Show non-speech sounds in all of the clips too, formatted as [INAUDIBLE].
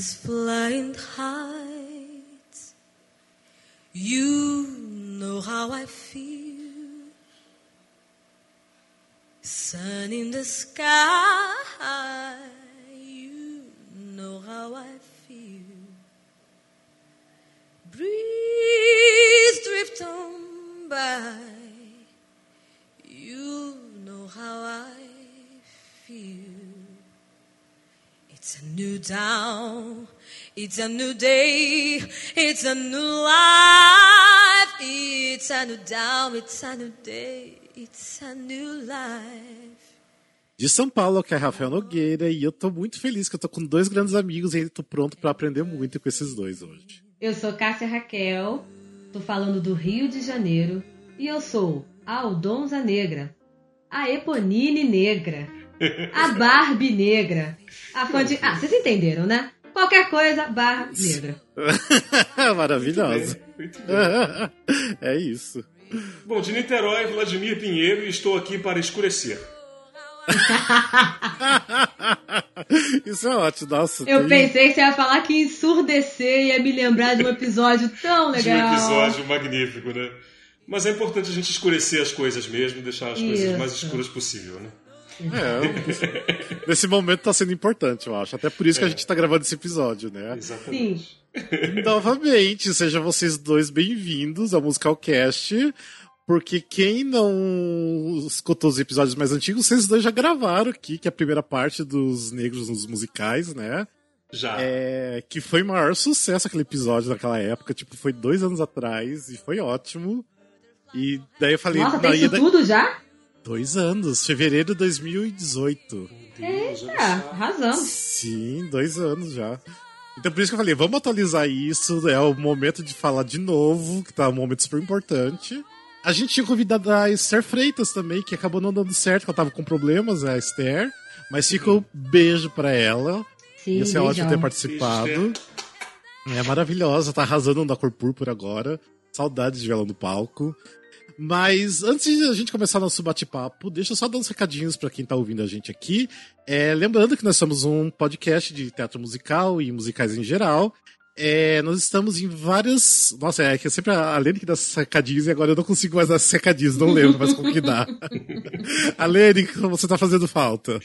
Flying high. You know how I feel. Sun in the sky. You know how I feel. Breeze drift on by. You know how I feel. It's a new dawn. It's a new day. It's a new life. It's a new dawn. It's a new day. It's a new life. De São Paulo, que é Rafael Nogueira, e eu tô muito feliz que eu tô com dois grandes amigos e tô pronto para aprender muito com esses dois hoje. Eu sou Cássia Raquel, tô falando do Rio de Janeiro, e eu sou a Aldonza Negra, a Eponine Negra, a Barbie Negra, a fã de... Ah, vocês entenderam, né? Qualquer coisa, barra negra. [LAUGHS] Maravilhoso. Muito bem, muito bem. [LAUGHS] é isso. Bom, de Niterói, Vladimir Pinheiro, e estou aqui para escurecer. [LAUGHS] Isso é ótimo, nossa. Eu tem- pensei que você ia falar que ensurdecer ia me lembrar de um episódio tão De um legal. episódio magnífico, né? Mas é importante a gente escurecer as coisas mesmo, deixar as coisas Isso. mais escuras possível, né? É, [LAUGHS] nesse momento tá sendo importante, eu acho. Até por isso que a gente tá gravando esse episódio, né? Exatamente. E, [LAUGHS] novamente, sejam vocês dois bem-vindos ao Musicalcast. Porque quem não escutou os episódios mais antigos, vocês dois já gravaram aqui, que é a primeira parte dos negros nos musicais, né? Já. É, que foi o maior sucesso aquele episódio naquela época, tipo, foi dois anos atrás e foi ótimo. E daí eu falei, Nossa, não, tem isso da- tudo já? Dois anos, fevereiro de 2018. Eita, arrasamos. Sim, dois anos já. Então por isso que eu falei, vamos atualizar isso, é o momento de falar de novo, que tá um momento super importante. A gente tinha convidado a Esther Freitas também, que acabou não dando certo, que ela tava com problemas, a Esther. Mas fica um beijo pra ela. Sim, Ia ser ótimo ter beijão. participado. É maravilhosa, tá arrasando da cor púrpura agora. Saudades de vela no palco. Mas antes de a gente começar nosso bate-papo, deixa eu só dar uns recadinhos pra quem tá ouvindo a gente aqui. É, lembrando que nós somos um podcast de teatro musical e musicais em geral. É, nós estamos em várias. Nossa, é que eu sempre a Lene que dá esses recadinhos e agora eu não consigo mais dar esses recadinhos, não lembro mais como que dá. [LAUGHS] a Lene, você tá fazendo falta.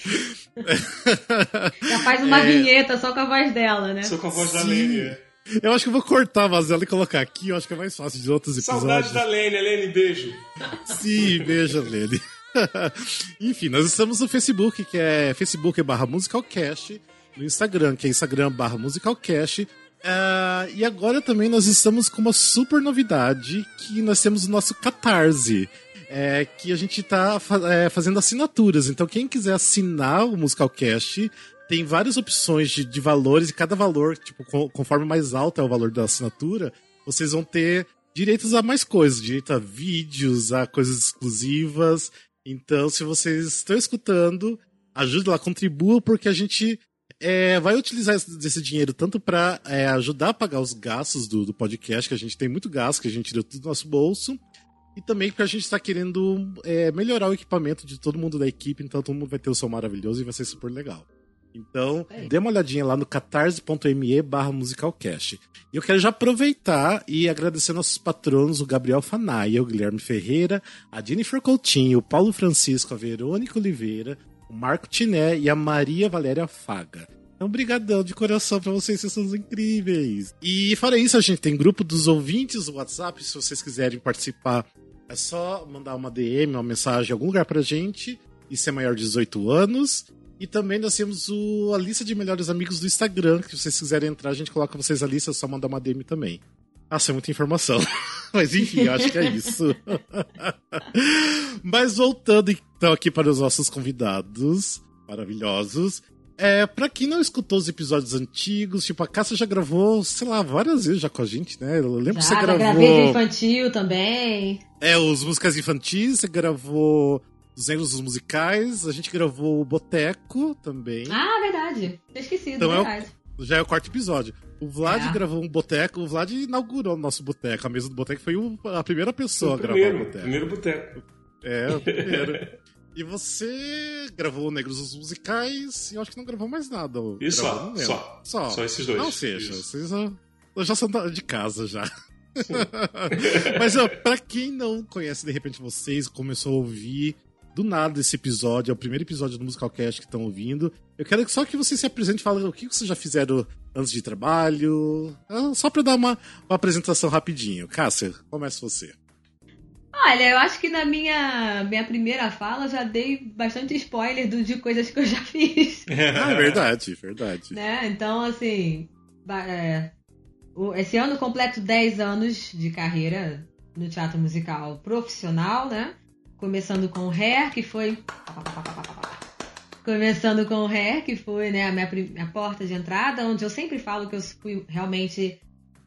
Já faz uma É. vinheta só com a voz dela, né? Sou com a voz da Sim. Lene. É. Eu acho que eu vou cortar a voz dela e colocar aqui, eu acho que é mais fácil de outros episódios. da Lene, Lene, beijo. Sim, beijo nele. [LAUGHS] Enfim, nós estamos no Facebook, que é Facebook barra Musicalcast, no Instagram, que é Instagram barra Musicalcast. Ah, e agora também nós estamos com uma super novidade, que nós temos o nosso Catarse. É, que a gente está fazendo assinaturas. Então, quem quiser assinar o Musicalcast, tem várias opções de, de valores, e cada valor, tipo, co- conforme mais alto é o valor da assinatura, vocês vão ter direitos a mais coisas, direito a vídeos, a coisas exclusivas. Então, se vocês estão escutando, ajude lá, contribua, porque a gente é, vai utilizar esse, dinheiro tanto para ajudar a pagar os gastos do, do podcast, que a gente tem muito gasto, que a gente tira tudo do nosso bolso, e também porque a gente está querendo é, melhorar o equipamento de todo mundo da equipe, então todo mundo vai ter o som maravilhoso e vai ser super legal. Então, É. dê uma olhadinha lá no catarse.me barra musicalcast. E eu quero já aproveitar e agradecer nossos patronos, o Gabriel Fanaia, o Guilherme Ferreira, a Jennifer Coutinho, o Paulo Francisco, a Verônica Oliveira, o Marco Tiné e a Maria Valéria Faga. Então, brigadão de coração pra vocês, vocês são incríveis. E fora isso, a gente tem grupo dos ouvintes do WhatsApp, se vocês quiserem participar, é só mandar uma DM, uma mensagem em algum lugar pra gente. Isso é maior de 18 anos. E também nós temos o- a lista de melhores amigos do Instagram, que se vocês quiserem entrar, a gente coloca vocês a lista, é só mandar uma DM também. Nossa, é muita informação. [LAUGHS] Mas enfim, acho que é isso. [LAUGHS] Mas voltando então aqui para os nossos convidados maravilhosos. É, pra quem não escutou os episódios antigos, tipo, a Cássia já gravou, sei lá, várias vezes já com a gente, né? Eu lembro que você Já, já gravou. gravei de infantil também. É, os músicas infantis, você gravou os negros dos musicais, a gente gravou o Boteco também. Ah, verdade. Tinha esquecido, Então é o- verdade. Já é o quarto episódio. O Vlad É. gravou um boteco, o Vlad inaugurou o nosso boteco. A mesa do boteco foi o- a primeira pessoa O a gravar o primeiro, boteco. primeiro boteco. É, o primeiro. E você gravou Negros os Musicais e eu acho que não gravou mais nada. Isso, só, não só. só. Só esses dois. Ou seja, Isso. vocês já, já são de casa já. [LAUGHS] Mas ó, pra quem não conhece, de repente vocês começou a ouvir do nada esse episódio, é o primeiro episódio do Musicalcast que estão ouvindo. Eu quero só que vocês se apresentem e falem o que vocês já fizeram antes de trabalho. Ah, Só pra dar uma, uma apresentação rapidinho. Cássia, começa você. Olha, eu acho que na minha, minha primeira fala eu já dei bastante spoiler do, de coisas que eu já fiz. [LAUGHS] Ah, é verdade, verdade. né? Então, assim, é, o- esse ano completo 10 anos de carreira no teatro musical profissional, né? Começando com o Hair, que foi. Começando com o Hair, que foi né, a minha, minha porta de entrada, onde eu sempre falo que eu fui realmente.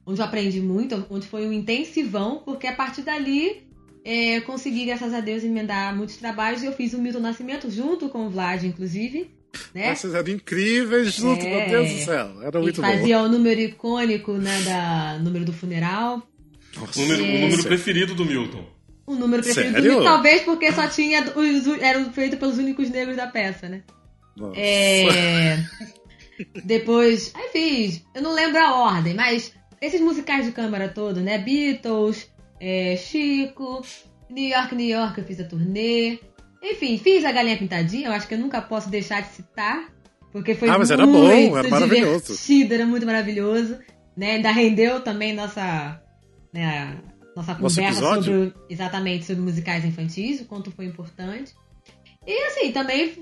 onde eu aprendi muito, onde foi um intensivão, porque a partir dali é, eu consegui, graças a Deus, emendar muitos trabalhos e eu fiz o Milton Nascimento junto com o Vlad, inclusive. Né? Vocês eram incríveis junto, É. meu Deus do céu. Era E muito fazia o número icônico, né, da número do funeral. bom. O número, o número preferido do Milton. O número preferido Sério? do talvez porque só tinha os, era feito pelos únicos negros da peça, né? Nossa. É... Depois, aí fiz, eu não lembro a ordem, mas esses musicais de câmara todo, né? Beatles, é, Chico, New York, New York, eu fiz a turnê. Enfim, fiz a Galinha Pintadinha, eu acho que eu nunca posso deixar de citar, porque foi Ah, mas era muito bom, era maravilhoso. divertido, era muito maravilhoso. Né? Ainda rendeu também nossa, né, nossa Nosso conversa episódio? sobre exatamente sobre musicais infantis, o quanto foi importante. E assim, também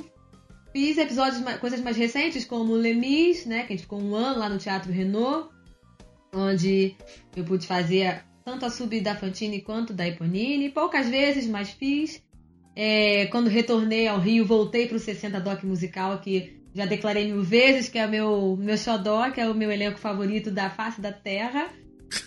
fiz episódios, coisas mais recentes, como Lemis, né? Que a gente ficou um ano lá no Teatro Renault, onde eu pude fazer tanto a sub da Fantine quanto da Eponine. Poucas vezes, mas fiz. É, quando retornei ao Rio, voltei para o 60 Doc Musical, que já declarei mil vezes, que é o meu, meu xodó, que é o meu elenco favorito da face da Terra.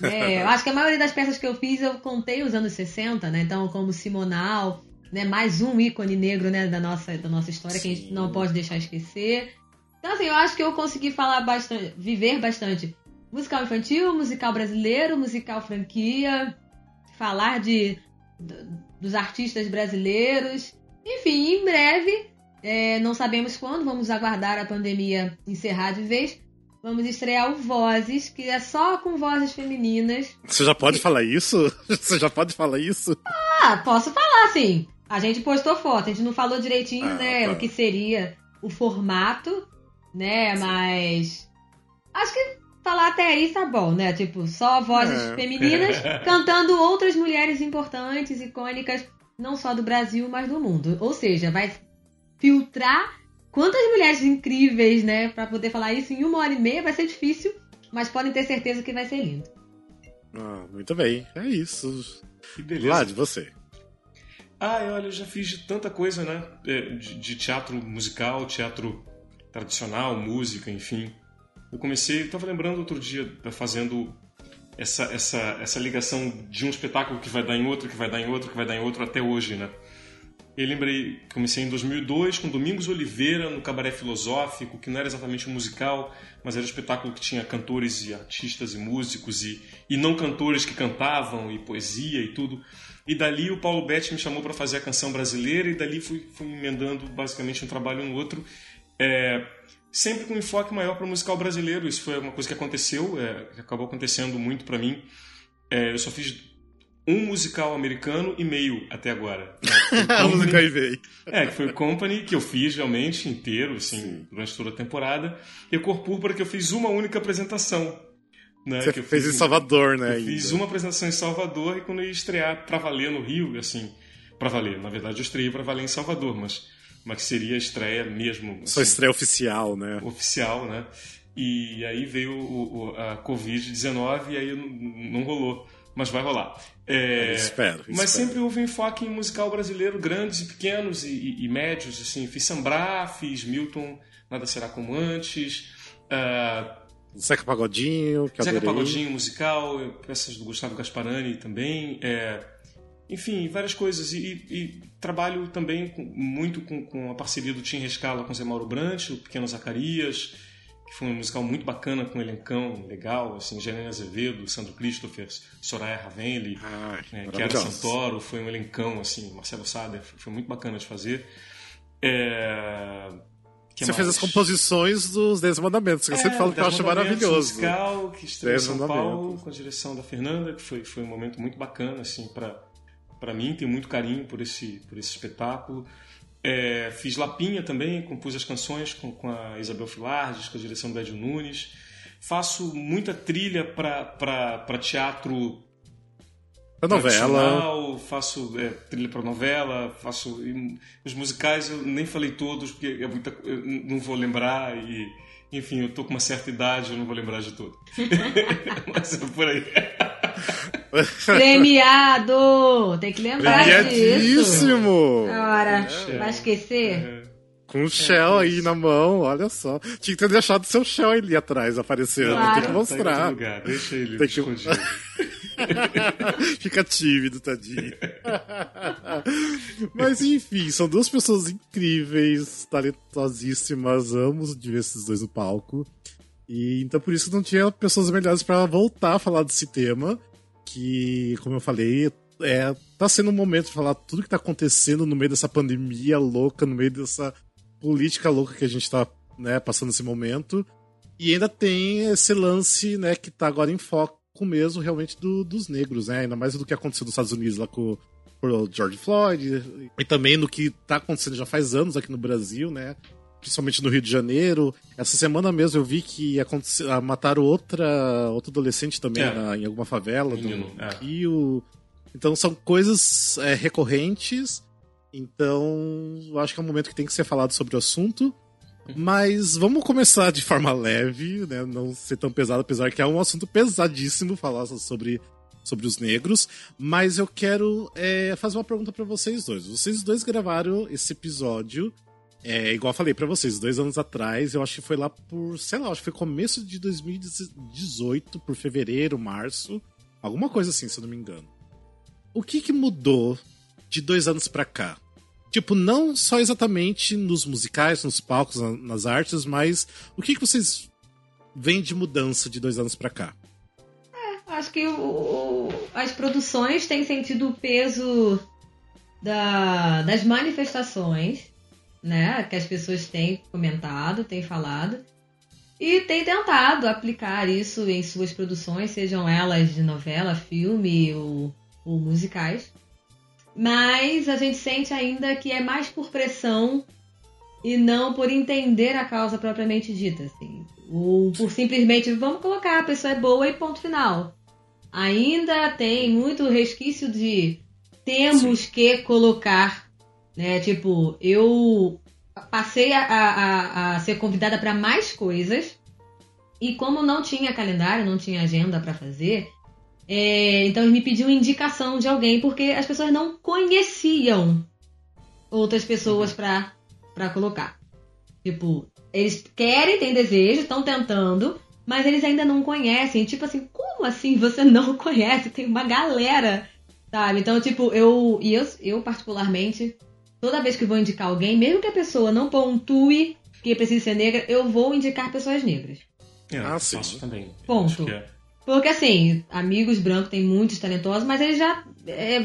É, eu acho que a maioria das peças que eu fiz eu contei os anos 60, né? Então, como Simonal, né? Mais um ícone negro, né? Da nossa, da nossa história que a gente Sim. não pode deixar esquecer. Então, assim, eu acho que eu consegui falar bastante, viver bastante musical infantil, musical brasileiro, musical franquia, falar de dos artistas brasileiros. Enfim, em breve, é, não sabemos quando, vamos aguardar a pandemia encerrar de vez. Vamos estrear o Vozes, que é só com vozes femininas. Você já pode falar isso? [LAUGHS] Você já pode falar isso? Ah, posso falar, sim. A gente postou foto, a gente não falou direitinho, Ah, né, tá. o que seria o formato, né, mas acho que falar até aí tá bom, né? Tipo, só vozes É. femininas [LAUGHS] cantando outras mulheres importantes, icônicas, não só do Brasil, mas do mundo. Ou seja, vai filtrar quantas mulheres incríveis, né, Pra poder falar isso em uma hora e meia vai ser difícil, mas podem ter certeza que vai ser lindo. Ah, muito bem, é isso. Que beleza. Vlad, você. Ah, olha, eu já fiz de tanta coisa, né? É, De, de teatro musical, teatro tradicional, música, enfim. Eu comecei, eu tava lembrando outro dia, tá fazendo essa, essa, essa ligação de um espetáculo que vai dar em outro, que vai dar em outro, que vai dar em outro até hoje, né? Eu lembrei, comecei em 2002 com Domingos Oliveira no Cabaré Filosófico, que não era exatamente um musical, mas era um espetáculo que tinha cantores e artistas e músicos e, e não cantores que cantavam e poesia e tudo. E dali o Paulo Betti me chamou para fazer a canção brasileira e dali fui, fui emendando basicamente um trabalho no outro. É, sempre com enfoque maior para o musical brasileiro. Isso foi uma coisa que aconteceu, é, que acabou acontecendo muito para mim. É, eu só fiz um musical americano e meio até agora. [LAUGHS] né? A música aí veio. é, que foi o Company, que eu fiz realmente inteiro, assim, Sim. durante toda a temporada. E o Cor Púrpura, que eu fiz uma única apresentação. Né, Você que eu fez fiz em Salvador, né? Eu fiz uma apresentação em Salvador e quando eu ia estrear pra valer no Rio, assim, pra valer, na verdade eu estreiei pra valer em Salvador, mas, mas que seria a estreia mesmo, Sua assim, estreia oficial, né? oficial, né? E aí veio o- o- a Covid-19 e aí não, não rolou, mas vai rolar. É, Eu espero. mas espero. sempre houve enfoque em musical brasileiro, grandes e pequenos e, e- e médios, assim, fiz Sambrá, fiz Milton, Nada Será Como Antes, ah, Zeca Pagodinho, que Zeca. Pagodinho musical, peças do Gustavo Gasparani também, é, enfim, várias coisas. E, e trabalho também com- muito com, com a parceria do Tim Rescala com Zé Mauro Brant, o Pequeno Zacarias, que foi um musical muito bacana, com um elencão legal, assim, Janine Azevedo, Sandro Christopher, Soraya Ravenli, Ai, é, Chiara. Santoro, foi um elencão, assim, Marcelo Sader, foi, muito bacana de fazer. É... Você fez mais? as composições dos Dez Mandamentos, que eu sempre É, falo que eu acho maravilhoso. musical que estreou em São. Paulo com a direção da Fernanda, que foi, foi um momento muito bacana assim para para mim, tenho muito carinho por esse por esse espetáculo. É, fiz Lapinha também, compus as canções com, com a Isabel Filardes, com a direção do Edio Nunes. Faço muita trilha para teatro A novela. faço é, trilha para novela, faço e os musicais eu nem falei todos porque é muita, eu não vou lembrar e enfim eu tô com uma certa idade eu não vou lembrar de tudo. [LAUGHS] Mas é por aí. [LAUGHS] Premiado! Tem que lembrar disso. Premiadíssimo! Ora, É. vai esquecer? Com o Shell aí na mão, olha só. Tinha que ter deixado seu Shell ali atrás aparecendo. Claro. Tem que Tá mostrar. lugar, deixa ele Tem que- escondido. [LAUGHS] Fica tímido, tadinho. Mas enfim, são duas pessoas incríveis, talentosíssimas. Amo de ver esses dois no palco. E então por isso não tinha pessoas melhores pra voltar a falar desse tema. Que, como eu falei, é, tá sendo um momento de falar tudo que tá acontecendo no meio dessa pandemia louca, no meio dessa política louca que a gente tá né, passando nesse momento. E ainda tem esse lance, né, que tá agora em foco mesmo, realmente, do- dos negros, né? Ainda mais do que aconteceu nos Estados Unidos lá com, com o George Floyd. E também no que tá acontecendo já faz anos aqui no Brasil, né? Principalmente no Rio de Janeiro. Essa semana mesmo eu vi que aconte- ah, mataram outra, outro adolescente também É. na- em alguma favela Menino, do é. Rio. Então são coisas é, recorrentes. Então, eu acho que é um momento que tem que ser falado sobre o assunto. Mas vamos começar de forma leve, né? Não ser tão pesado, apesar que é um assunto pesadíssimo falar sobre, sobre os negros. Mas eu quero é, fazer uma pergunta pra vocês dois. Vocês dois gravaram esse episódio, é, igual eu falei pra vocês, dois anos atrás. Eu acho que foi lá por, sei lá, acho que foi começo de 2018, por fevereiro, março. Alguma coisa assim, se eu não me engano. O que que mudou de dois anos pra cá? Tipo, não só exatamente nos musicais, nos palcos, na- nas artes, mas o que que vocês veem de mudança de dois anos pra cá? Acho que o- as produções têm sentido o peso da- das manifestações, né? Que as pessoas têm comentado, têm falado. E têm tentado aplicar isso em suas produções, sejam elas de novela, filme ou, ou musicais. Mas a gente sente ainda que é mais por pressão e não por entender a causa propriamente dita, assim. Ou por simplesmente vamos colocar a pessoa é boa e ponto final. Ainda tem muito resquício de temos que colocar, né? Tipo, eu passei a, a, a ser convidada para mais coisas e como não tinha calendário, não tinha agenda para fazer, é, então ele me pediu indicação de alguém porque as pessoas não conheciam outras pessoas pra para colocar. Tipo, eles querem, têm desejo, estão tentando, mas eles ainda não conhecem. Tipo assim, como assim você não conhece? Tem uma galera, sabe? Então, tipo, eu e eu, eu particularmente, toda vez que vou indicar alguém, mesmo que a pessoa não pontue que precisa ser negra, eu vou indicar pessoas negras. É, Ah, sim. também. Ponto. É. Porque assim, amigos brancos tem muitos talentosos, mas eles já é,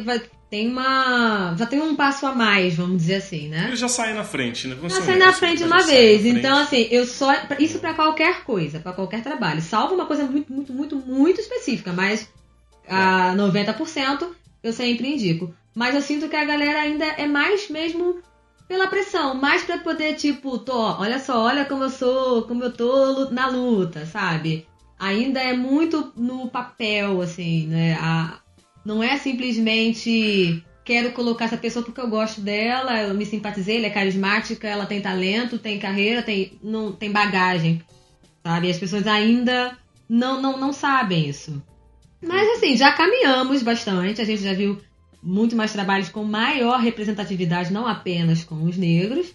tem uma. já tem um passo a mais, vamos dizer assim, né? Ele já sai na frente, né? Vamos Já sai na frente uma vez. frente. Então, assim, eu só. Isso pra qualquer coisa, pra qualquer trabalho. Salvo uma coisa muito, muito, muito, muito específica, mas a 90% eu sempre indico. Mas eu sinto que a galera ainda é mais mesmo pela pressão, mais pra poder, tipo, tô, olha só, olha como eu sou, como eu tô na luta, sabe? Ainda é muito no papel, assim, né? A, não é simplesmente quero colocar essa pessoa porque eu gosto dela, eu me simpatizei, ela é carismática, ela tem talento, tem carreira, tem, não, tem bagagem, sabe? As pessoas ainda não, não, não sabem isso. Mas assim, já caminhamos bastante, a gente já viu muito mais trabalhos com maior representatividade, não apenas com os negros,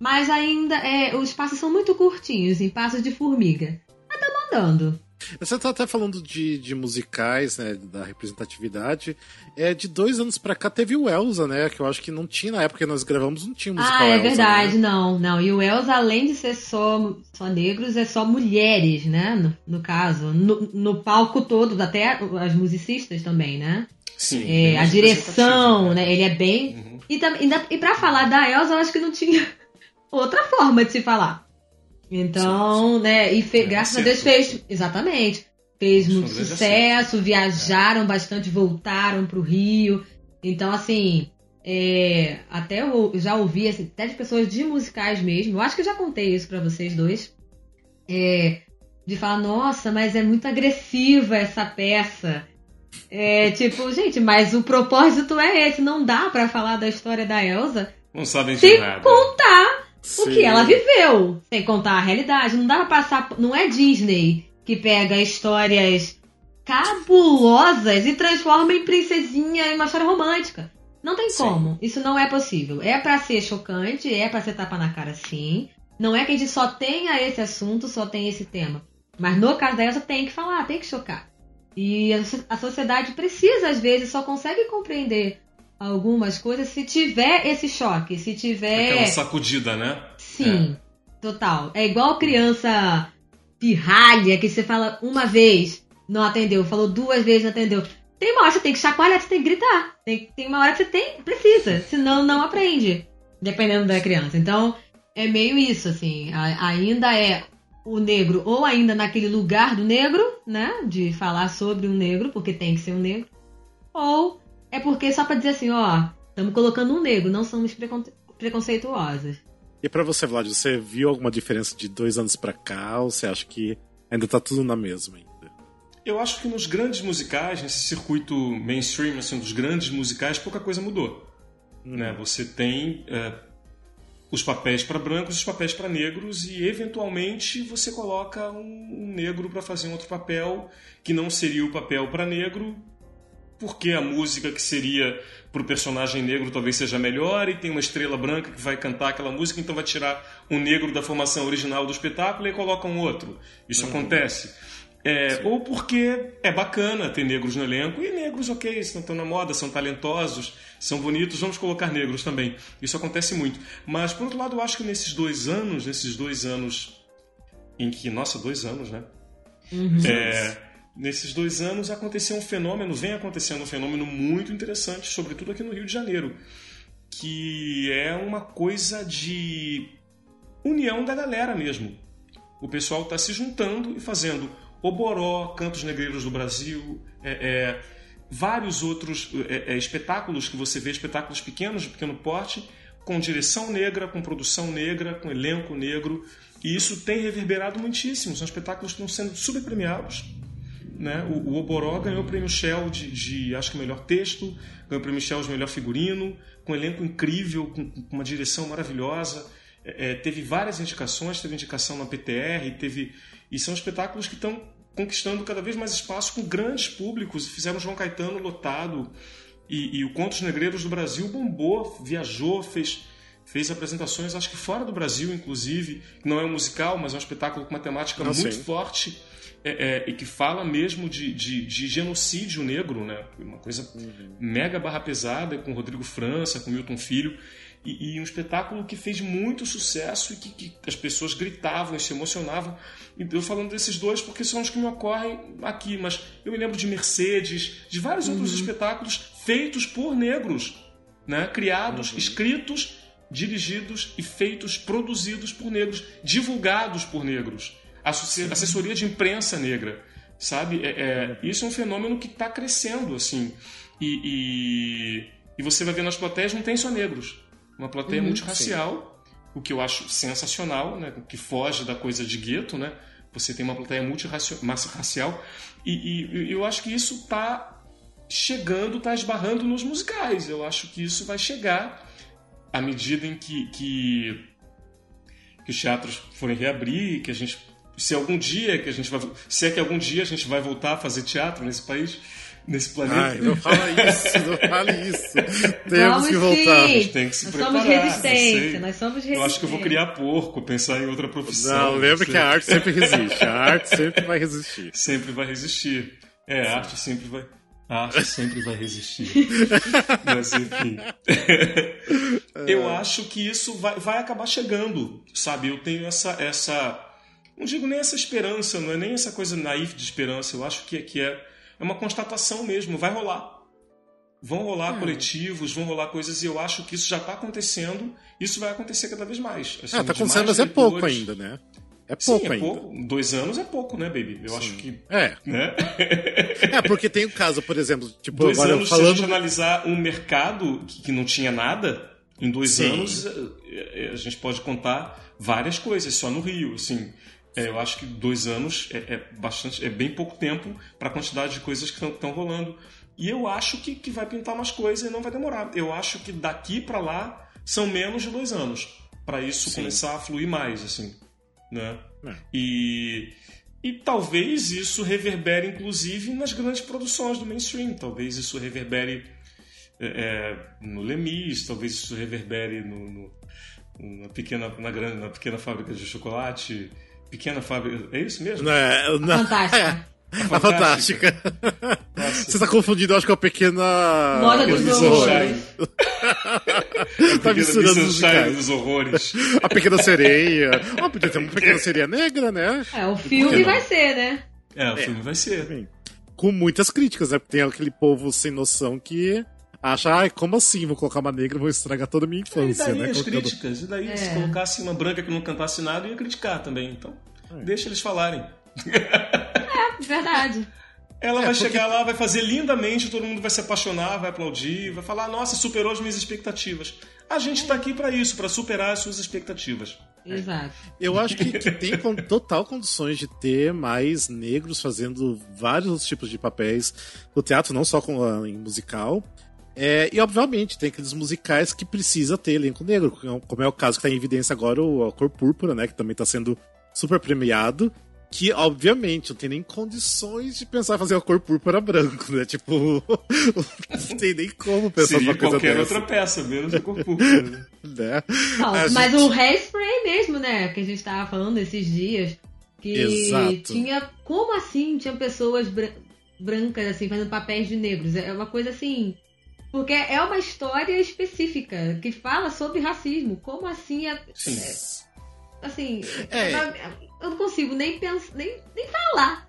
mas ainda é, os passos são muito curtinhos, em passos de formiga. Mas estamos andando. Você está até falando de, de musicais, né, da representatividade. É, de dois anos pra cá teve o Elsa, né, que eu acho que não tinha na época que nós gravamos, não tinha musical Ah, é Elsa, verdade, né? não, não. E o Elsa, além de ser só, só negros, é só mulheres, né, no, no caso. No, no palco todo, até as musicistas também, né? Sim. É, a direção, né, ele é bem... Uhum. E, tam- e, pra falar da Elsa, eu acho que não tinha [LAUGHS] outra forma de se falar. Então, né, e fe- É, graças a. Deus fez, exatamente, fez um muito sucesso, viajaram bastante, voltaram pro Rio. Então, assim, é, até eu já ouvi, assim, até de pessoas de musicais mesmo, eu acho que eu já contei isso pra vocês dois, é, de falar, nossa, mas é muito agressiva essa peça. É, tipo, gente, mas o propósito é esse, não dá pra falar da história da Elsa Não sabem de sem nada. contar o Sim. que ela viveu, sem contar a realidade. Não dá pra passar. Não é Disney que pega histórias cabulosas e transforma em princesinha em uma história romântica. Não tem Sim. como. Isso não é possível. É pra ser chocante, é pra ser tapa na cara sim. Não é que a gente só tenha esse assunto, só tem esse tema. Mas no caso da Elsa tem que falar, tem que chocar. E a so- a sociedade precisa, às vezes, só consegue compreender algumas coisas se tiver esse choque, se tiver. Aquela sacudida, né? Sim, total. É igual criança pirralha que você fala uma vez, não atendeu, falou duas vezes, não atendeu. Tem uma hora que você tem que chacoalhar, você tem que gritar. Tem, tem uma hora que você tem, precisa, senão não aprende, dependendo da criança. Então, é meio isso, assim. ainda é o negro, ou ainda naquele lugar do negro, né? De falar sobre um negro, porque tem que ser um negro. Ou é porque só pra dizer assim, ó, estamos colocando um negro, não somos precon preconceituosos. E pra você, Vlad, você viu alguma diferença de dois anos pra cá ou você acha que ainda tá tudo na mesma ainda? Eu acho que nos grandes musicais, nesse circuito mainstream, assim, dos grandes musicais, pouca coisa mudou. Né? Você tem é, os papéis para brancos e os papéis para negros e, eventualmente, você coloca um, negro para fazer um outro papel que não seria o papel para negro, porque a música que seria para o personagem negro talvez seja melhor e tem uma estrela branca que vai cantar aquela música, então vai tirar um negro da formação original do espetáculo e coloca um outro. Isso acontece. É, ou porque é bacana ter negros no elenco e negros, ok, estão na moda, são talentosos, são bonitos, vamos colocar negros também. Isso acontece muito. Mas, por outro lado, eu acho que nesses dois anos, nesses dois anos em que. Nossa, dois anos, né? É, nesses dois anos aconteceu um fenômeno, vem acontecendo um fenômeno muito interessante, sobretudo aqui no Rio de Janeiro, que é uma coisa de união da galera mesmo. O pessoal está se juntando e fazendo Oboró, Cantos Negreiros do Brasil, é, é, vários outros é, é, espetáculos que você vê, espetáculos pequenos, de pequeno porte, com direção negra, com produção negra, com elenco negro, e isso tem reverberado muitíssimo. São espetáculos que estão sendo super premiados. Né? O, o Oboró ganhou o prêmio Shell de, de, acho que, melhor texto, ganhou o prêmio Shell de melhor figurino, com um elenco incrível, com, com uma direção maravilhosa. É, teve várias indicações, teve indicação na PTR, teve e são espetáculos que estão conquistando cada vez mais espaço com grandes públicos. Fizeram João Caetano lotado e, e o Contos Negreiros do Brasil bombou, viajou, fez fez apresentações, acho que fora do Brasil, inclusive. Não é um musical, mas é um espetáculo com uma temática Não, muito sim. forte é, é, e que fala mesmo de, de, de genocídio negro, né? Uma coisa mega barra pesada com Rodrigo França, com Milton Filho. E, e um espetáculo que fez muito sucesso e que, que as pessoas gritavam e se emocionavam. Eu falando desses dois porque são os que me ocorrem aqui, mas eu me lembro de Mercedes, de vários outros espetáculos feitos por negros, né? criados, escritos, dirigidos e feitos, produzidos por negros, divulgados por negros. Assessoria de imprensa negra, sabe? É, é, isso é um fenômeno que está crescendo, assim. E, e, e você vai ver nas plateias, não tem só negros. Uma plateia multirracial, o que eu acho sensacional, né? que foge da coisa de gueto, né? Você tem uma plateia multirracial. E, e- e eu acho que isso está chegando, está esbarrando nos musicais. Eu acho que isso vai chegar à medida em que, que, que os teatros forem reabrir, que a gente. Se algum dia que a gente vai. Se é que algum dia a gente vai voltar a fazer teatro nesse país, nesse planeta. Ai, não fala isso, não fale isso. Temos Vamos que voltar. sim. Tem que se nós preparar, somos resistência, nós somos resistência. Eu acho que eu vou criar porco, pensar em outra profissão. Não, lembra que a arte sempre resiste. A arte sempre vai resistir. sempre vai resistir. É, a arte sempre vai. A arte sempre vai resistir. [LAUGHS] Mas enfim. eu acho que isso vai, vai acabar chegando, sabe? Eu tenho essa, essa. Não digo nem essa esperança, não é nem essa coisa naif de esperança. Eu acho que, que é, é uma constatação mesmo. Vai rolar. Vão rolar É. coletivos, vão rolar coisas, e eu acho que isso já está acontecendo. Isso vai acontecer cada vez mais. Assim, Ah, tá acontecendo, mas é pouco ainda, né? É Sim, pouco é ainda. pouco. Dois anos é pouco, né, baby? Eu acho que. É. Né? [LAUGHS] É, porque tem o caso, por exemplo, tipo, dois agora anos, se a falando. gente analisar um mercado que, não tinha nada, em dois Sim. anos eh, eh, a gente pode contar várias coisas só no Rio. Assim, Eh, eu acho que dois anos é, é bastante, é bem pouco tempo para a quantidade de coisas que estão rolando. E eu acho que, que vai pintar mais coisas e não vai demorar. Eu acho que daqui para lá são menos de dois anos para isso Sim. começar a fluir mais, assim, né? É. E e talvez isso reverbere, inclusive, nas grandes produções do mainstream. Talvez isso reverbere é, é, no Lemis, talvez isso reverbere no, no- na, pequena, na, grande, na pequena fábrica de chocolate. Pequena fábrica. É isso mesmo? Não, é, não, Fantástica. É, a fantástica. Você tá confundindo, eu acho que é a pequena. Loja dos Miss horrores. tá Pequena misturando os dos horrores. A pequena sereia. Ah, podia ter uma pequena sereia negra, né? É, o filme vai ser, né? É, o filme vai ser. Com muitas críticas, né? Porque tem aquele povo sem noção que acha, ai, como assim? Vou colocar uma negra, vou estragar toda a minha E infância, daí né? as Colocando- críticas. E daí, se É. colocasse uma branca que não cantasse nada, ia criticar também. Então, deixa eles falarem. É, verdade. [LAUGHS] Ela É, vai porque- chegar lá, vai fazer lindamente, todo mundo vai se apaixonar, vai aplaudir, vai falar: Nossa, superou as minhas expectativas. A gente tá aqui pra isso, pra superar as suas expectativas. Exato. Eu acho que, que tem total condições de ter mais negros fazendo vários tipos de papéis no teatro, não só com, ah, em musical. É, e, obviamente, tem aqueles musicais que precisa ter elenco negro, como é o caso que está em evidência agora, o A Cor Púrpura, né, que também está sendo super premiado. Que, obviamente, não tem nem condições de pensar em fazer a cor púrpura branco, né? Tipo, [LAUGHS] não tem nem como pensar Seria numa coisa qualquer dessa, outra peça, menos o corpo. né? [LAUGHS] né? Não, A mas gente- o hairspray mesmo, né? Que a gente tava falando esses dias. Que Exato. tinha. Como assim tinha pessoas bran- brancas, assim, fazendo papéis de negros? É uma coisa assim. Porque é uma história específica que fala sobre racismo. Como assim? É, Sim. assim. É. Eu não consigo nem pensar, nem, nem falar.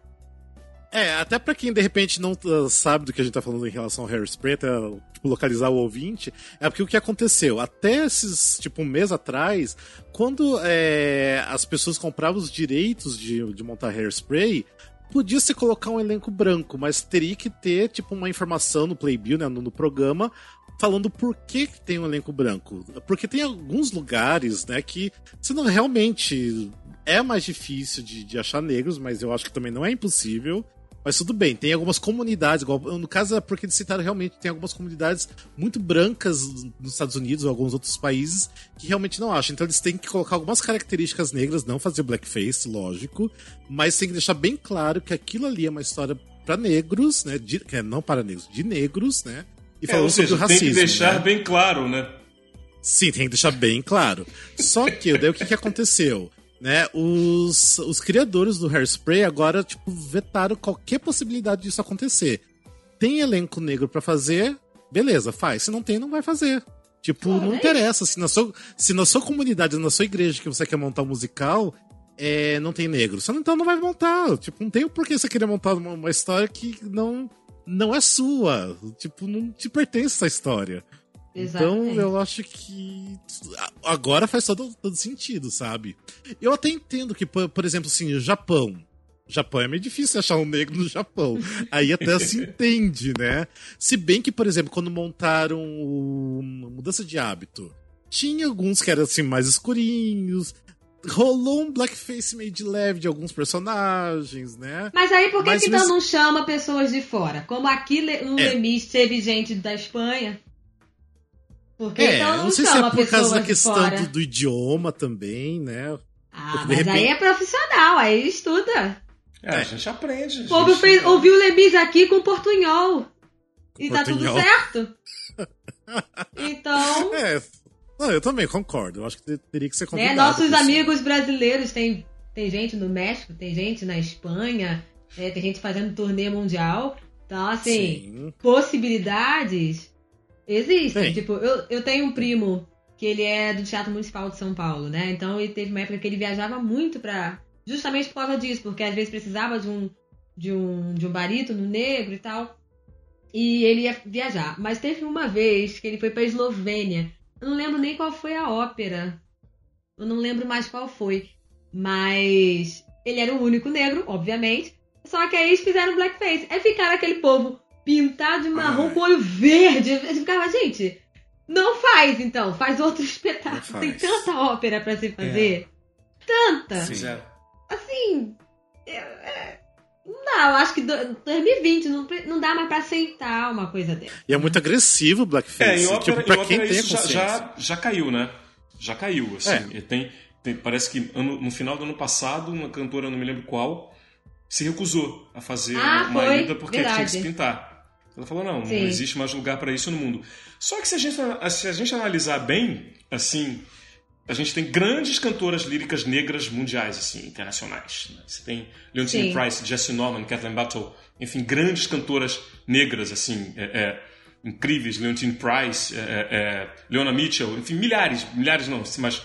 É, até pra quem de repente não uh, sabe do que a gente tá falando em relação ao Hairspray, até tipo, localizar o ouvinte, é porque o que aconteceu? Até esses, tipo, um mês atrás, quando é, as pessoas compravam os direitos de, de montar Hairspray, podia se colocar um elenco branco, mas teria que ter, tipo, uma informação no Playbill, né, no, no programa, falando por que, que tem um elenco branco. Porque tem alguns lugares, né, que se não realmente é mais difícil de, de achar negros, mas eu acho que também não é impossível. Mas tudo bem, tem algumas comunidades, igual, no caso é porque eles citaram realmente, tem algumas comunidades muito brancas nos Estados Unidos ou alguns outros países que realmente não acham. Então eles têm que colocar algumas características negras, não fazer blackface, lógico, mas tem que deixar bem claro que aquilo ali é uma história para negros, né? De, é, não para negros, de negros, né? E É, falando ou seja, sobre o racismo. tem que deixar né? bem claro, né? Sim, tem que deixar bem claro. Só que, daí o que, que aconteceu? Né, os, os criadores do Hairspray agora, tipo, vetaram qualquer possibilidade disso acontecer. Tem elenco negro pra fazer, beleza, faz. Se não tem, não vai fazer. Tipo, não interessa. Se na, sua, se na sua comunidade, na sua igreja que você quer montar um musical, é, não tem negro, você não, então não vai montar. Tipo, não tem o porquê você querer montar uma, uma história que não, não é sua. Tipo, não te pertence essa história. Então eu acho que agora faz todo, todo sentido, sabe? Eu até entendo que, por, por exemplo, assim, o Japão. Japão é meio difícil achar um negro no Japão. Aí até se [LAUGHS] entende, né? Se bem que, por exemplo, quando montaram o Mudança de Hábito, tinha alguns que eram assim mais escurinhos. Rolou um blackface meio de leve de alguns personagens, né? Mas aí por que, Mas que então não chama pessoas de fora? Como aqui no É. Lemis teve gente da Espanha. Por que É, então eu não, não sei se é por causa da questão do, do idioma também, né? Ah, Porque, mas repente- aí é profissional, aí estuda. É, a gente aprende. O povo gente- fez, ouviu Lemis aqui com portunhol. E tá tudo Portunhol. certo. [LAUGHS] Então, É. Não, eu também concordo. Eu acho que te- teria que ser né, combinado. nossos pessoal. amigos brasileiros, tem, tem gente no México, tem gente na Espanha, né, tem gente fazendo turnê mundial. Então, assim, Sim. possibilidades existem. Tem. Tipo, eu, eu tenho um primo que ele é do Teatro Municipal de São Paulo, né? Então ele teve uma época que ele viajava muito pra. Justamente por causa disso, porque às vezes precisava de um, de um, de um barítono negro e tal. E ele ia viajar. Mas teve uma vez que ele foi pra Eslovênia. Eu não lembro nem qual foi a ópera. Eu não lembro mais qual foi. Mas ele era o único negro, obviamente. Só que aí eles fizeram blackface. Aí ficaram aquele povo pintado de marrom Ai. com olho verde. Eu ficava, gente, não faz então. Faz outro [LAUGHS] espetáculo. Não Tem faz. tanta ópera pra se fazer. Tanta. Pois é. Assim. é- é- não dá, eu acho que do- 2020 não, não dá mais pra aceitar uma coisa dessa. E é muito agressivo o É, blackface. ópera, tipo, pra ópera quem tem já, já, já caiu, né? Já caiu, assim. É. E Tem, tem- parece que ano- no final do ano passado, uma cantora, eu não me lembro qual, se recusou a fazer Ah, uma foi? ida porque tinha que Verdade. se pintar. Ela falou, não, Sim. não existe mais lugar para isso no mundo. Só que se a, gente, se a gente analisar bem, assim, a gente tem grandes cantoras líricas negras mundiais, assim, internacionais. né? Você tem Leontine. Price, Jessie Norman, Kathleen Battle, enfim, grandes cantoras negras, assim, é, é, incríveis. Leontine Price, é, é, é, Leona Mitchell, enfim, milhares, milhares não, mas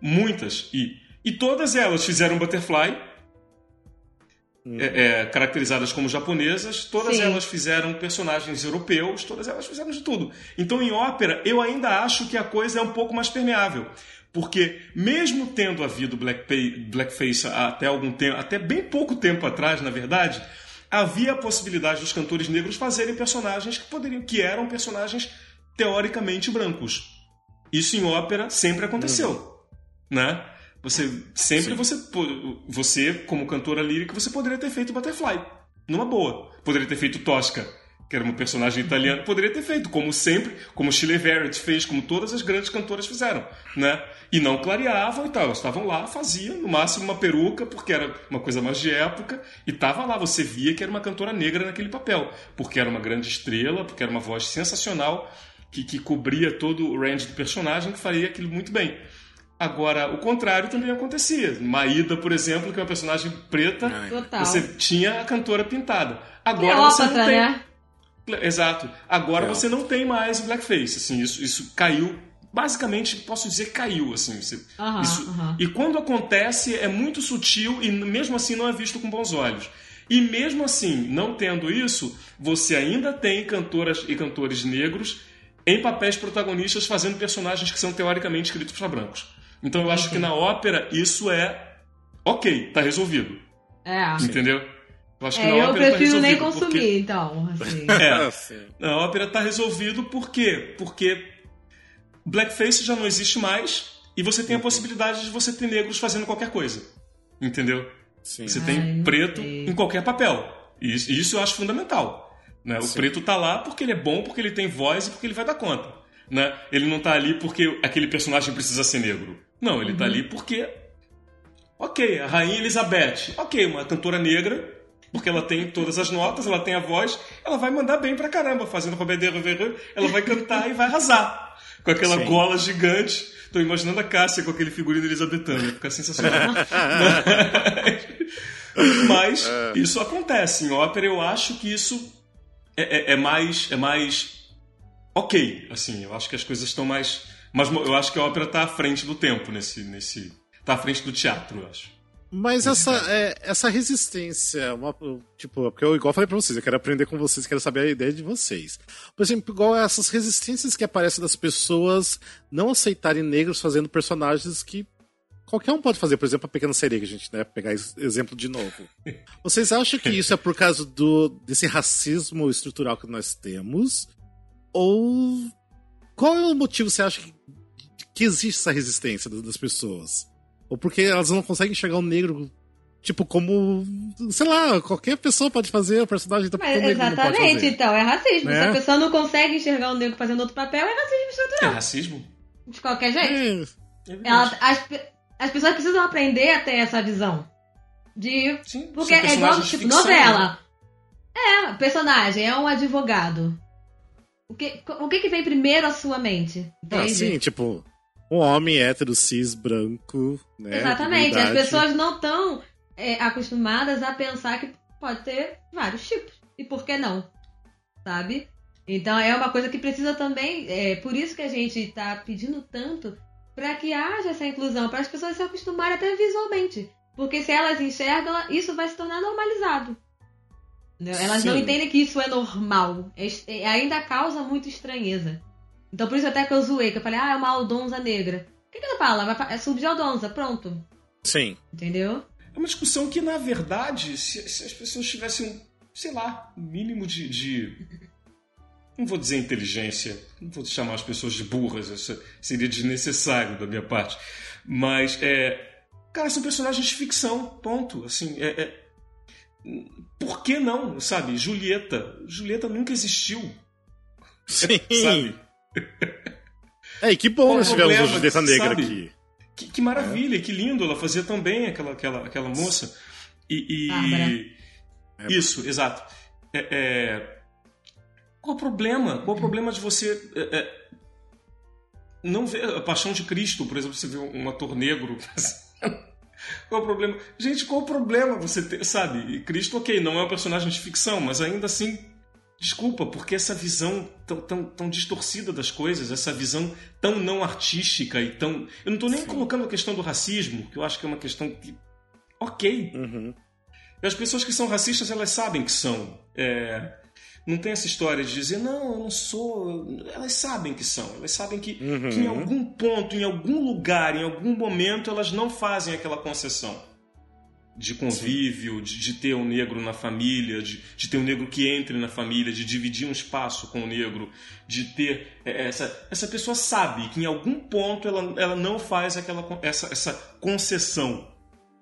muitas. E, e todas elas fizeram Butterfly, é, é, caracterizadas como japonesas, todas Sim. elas fizeram personagens europeus, todas elas fizeram de tudo. Então, em ópera, eu ainda acho que a coisa é um pouco mais permeável. Porque, mesmo tendo havido blackface até algum tempo, até bem pouco tempo atrás, na verdade, havia a possibilidade dos cantores negros fazerem personagens que poderiam, que eram personagens teoricamente brancos. Isso em ópera sempre aconteceu, né? Você sempre Sim. você você como cantora lírica você poderia ter feito Butterfly numa boa. Poderia ter feito Tosca, que era uma personagem italiana, poderia ter feito como sempre, como Shirley Verrett fez, como todas as grandes cantoras fizeram, né? E não clareavam e tal, estavam lá, faziam no máximo uma peruca porque era uma coisa mais de época e tava lá, você via que era uma cantora negra naquele papel, porque era uma grande estrela, porque era uma voz sensacional que, que cobria todo o range do personagem que faria aquilo muito bem. Agora, o contrário também acontecia. Maída, por exemplo, que é uma personagem preta, Ai. Total. você tinha a cantora pintada. Agora você não tem. né? Exato. Agora você não tem mais blackface. Assim, isso, isso caiu. Basicamente, posso dizer que caiu. Assim, você- isso-. E quando acontece, é muito sutil e mesmo assim não é visto com bons olhos. E mesmo assim, não tendo isso, você ainda tem cantoras e cantores negros em papéis protagonistas fazendo personagens que são teoricamente escritos para brancos. Então eu acho que na ópera isso é ok, tá resolvido. É. Entendeu? Eu acho que É, na eu ópera tá prefiro nem resolvido, consumir, porque- então. Assim. [LAUGHS] É, Ah, na ópera tá resolvido por quê? Porque blackface já não existe mais e você tem a possibilidade de você ter negros fazendo qualquer coisa. Entendeu? Sim. Você Ai, tem preto em qualquer papel. E isso, e isso eu acho fundamental. Né? O Sim. preto tá lá porque ele é bom, porque ele tem voz e porque ele vai dar conta. Né? Ele não tá ali porque aquele personagem precisa ser negro. Não, ele tá ali porque. Ok, a Rainha Elizabeth. Ok, uma cantora negra, porque ela tem todas as notas, ela tem a voz, ela vai mandar bem pra caramba, fazendo Robert de Rivera, ela vai cantar e vai arrasar. Com aquela Sim. gola gigante. Tô imaginando a Cássia com aquele figurino elizabetano, vai ficar sensacional. [LAUGHS] Mas isso acontece. Em ópera eu acho que isso é, é- é mais. É mais. Ok. Assim, eu acho que as coisas estão mais. Mas eu acho que a ópera está à frente do tempo nesse. nesse tá à frente do teatro, eu acho. Mas essa, é, essa resistência, uma- tipo, porque eu igual falei pra vocês, eu quero aprender com vocês, quero saber a ideia de vocês. Por exemplo, igual essas resistências que aparecem das pessoas não aceitarem negros fazendo personagens que qualquer um pode fazer, por exemplo, a Pequena Sereia, que a gente, né, pegar esse exemplo de novo. [LAUGHS] Vocês acham que isso é por causa do, desse racismo estrutural que nós temos? Ou qual é o motivo você acha que, que existe essa resistência das pessoas? Ou porque elas não conseguem enxergar o negro, tipo, como. Sei lá, qualquer pessoa pode fazer o personagem, que Mas o negro não pode exatamente, fazer? então, é racismo. Né? Se a pessoa não consegue enxergar o negro fazendo outro papel, é racismo É estrutural. racismo? De qualquer jeito. É, É verdade. Ela- as, as pessoas precisam aprender a ter essa visão. De. Sim, Porque é igual, tipo, ficção, novela. É, personagem, é um advogado. O que, o que que vem primeiro à sua mente? Ah, Entende? sim, tipo, um homem hétero, cis, branco, né? Exatamente. As pessoas não estão acostumadas a pensar que pode ter vários tipos. E por que não? Sabe? Então é uma coisa que precisa também. É por isso que a gente está pedindo tanto para que haja essa inclusão, para as pessoas se acostumarem até visualmente. Porque se elas enxergam, isso vai se tornar normalizado. Elas não Sim. entendem que isso é normal. É é- ainda causa muita estranheza. Então por isso até que eu zoei, que eu falei, ah, é uma aldonza negra. O que, que ela fala? Vai É sub de aldonza, pronto. Sim. Entendeu? É uma discussão que, na verdade, se, se as pessoas tivessem, um, sei lá, um mínimo de, de- Não vou dizer inteligência, não vou chamar as pessoas de burras, isso seria desnecessário da minha parte. Mas, é. Cara, são personagens de ficção, ponto. Assim, é. é- por que não, sabe? Julieta. Julieta nunca existiu, Sim. [LAUGHS] sabe? É, e que bom nós tivemos Julieta Negra sabe? aqui. Que, que maravilha, que lindo, ela fazia tão bem aquela, aquela, aquela moça. E. e- Bárbara. Isso, exato. É, é, Qual o problema? Qual o problema de você. é, é, Não ver a paixão de Cristo, por exemplo, você vê um ator negro. [LAUGHS] Qual o problema? Gente, qual o problema você ter, sabe? E Cristo, ok, não é um personagem de ficção, mas ainda assim, desculpa, porque essa visão tão, tão, tão distorcida das coisas, essa visão tão não artística e tão. Eu não estou nem colocando a questão do racismo, que eu acho que é uma questão que. Ok. Uhum. As pessoas que são racistas, elas sabem que são. É, Não tem essa história de dizer, não, eu não sou. Elas sabem que são. Elas sabem que, Uhum. que em algum ponto, em algum lugar, em algum momento, elas não fazem aquela concessão de convívio, de, de ter um negro na família, de, de ter um negro que entre na família, de dividir um espaço com o negro, de ter. é, Essa, essa pessoa sabe que em algum ponto ela, ela não faz aquela, essa, essa concessão.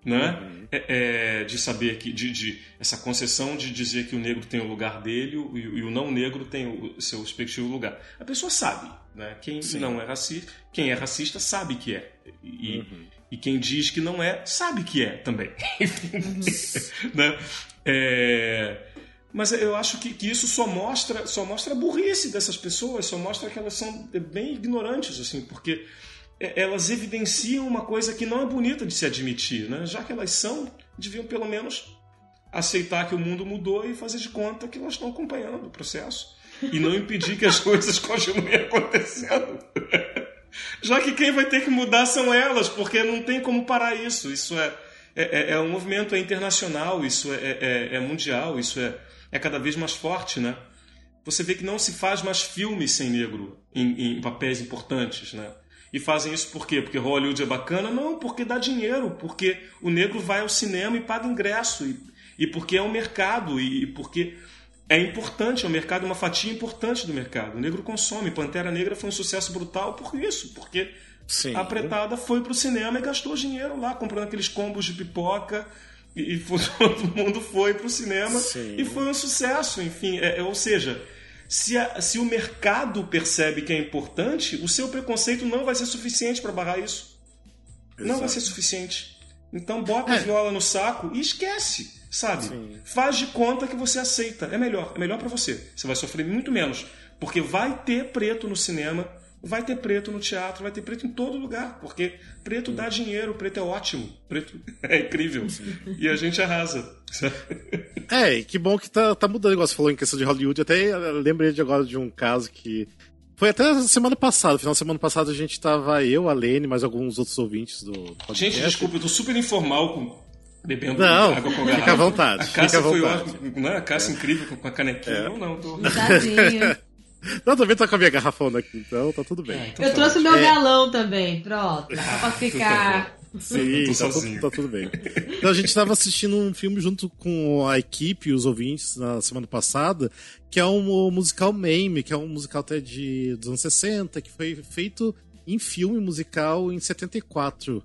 Né? Uhum. É, é, de saber que de, de- essa concessão de dizer que o negro tem o lugar dele e, o- e o não negro tem o seu respectivo lugar. A pessoa sabe, né? Quem Sim. não é racista, quem é racista sabe que é. E, Uhum. e quem diz que não é, sabe que é também. [LAUGHS] né? É, mas eu acho que, que isso só mostra, só mostra a burrice dessas pessoas, só mostra que elas são bem ignorantes, assim, porque elas evidenciam uma coisa que não é bonita de se admitir, né? Já que elas são, deviam pelo menos aceitar que o mundo mudou e fazer de conta que elas estão acompanhando o processo e não impedir que as [LAUGHS] coisas continuem acontecendo. [LAUGHS] Já que quem vai ter que mudar são elas, porque não tem como parar isso. Isso é, é, é- é um movimento é internacional, isso é, é- é mundial, isso é, é cada vez mais forte, né? Você vê que não se faz mais filmes sem negro em, em papéis importantes, né? E fazem isso por quê? Porque Hollywood é bacana? Não, porque dá dinheiro, porque o negro vai ao cinema e paga ingresso, e, e porque é um mercado, e, e porque é importante, é um mercado, uma fatia importante do mercado. O negro consome. Pantera Negra foi um sucesso brutal por isso, porque Sim. a apretada foi pro cinema e gastou dinheiro lá, comprando aqueles combos de pipoca. E, e [LAUGHS] todo mundo foi pro cinema Sim. e foi um sucesso, enfim. É, é, ou seja, se, a- se o mercado percebe que é importante, o seu preconceito não vai ser suficiente para barrar isso. Não vai Exato. ser suficiente. Então bota a É. viola no saco e esquece, sabe? Sim. Faz de conta que você aceita. É melhor, é melhor para você. Você vai sofrer muito menos, porque vai ter preto no cinema, vai ter preto no teatro, vai ter preto em todo lugar, porque preto dá dinheiro, preto é ótimo, preto [LAUGHS] é incrível. E a gente arrasa. É, e que bom que tá, tá mudando, igual você falou em questão de Hollywood. Até eu lembrei de agora de um caso que. Foi até semana passada, final de semana passada a gente tava eu, a Lene, mais alguns outros ouvintes do do podcast. Gente, desculpa, eu tô super informal com bebendo Não, água com fica garrafa. à vontade, A fica à foi vontade. ótima, né? A Cássia incrível com- a canequinha. Eu não, tô... Tadinho. Não, também tá com a minha garrafona aqui, então tá tudo bem. Ah, então Eu tá trouxe o ótimo. meu galão também, pronto. Só pra ficar. Sim, Tô tá tudo, tá tudo bem. Então a gente tava assistindo um filme junto com a equipe os ouvintes na semana passada, que é um musical Mame, que é um musical até de, dos anos 60, que foi feito em filme musical em 74.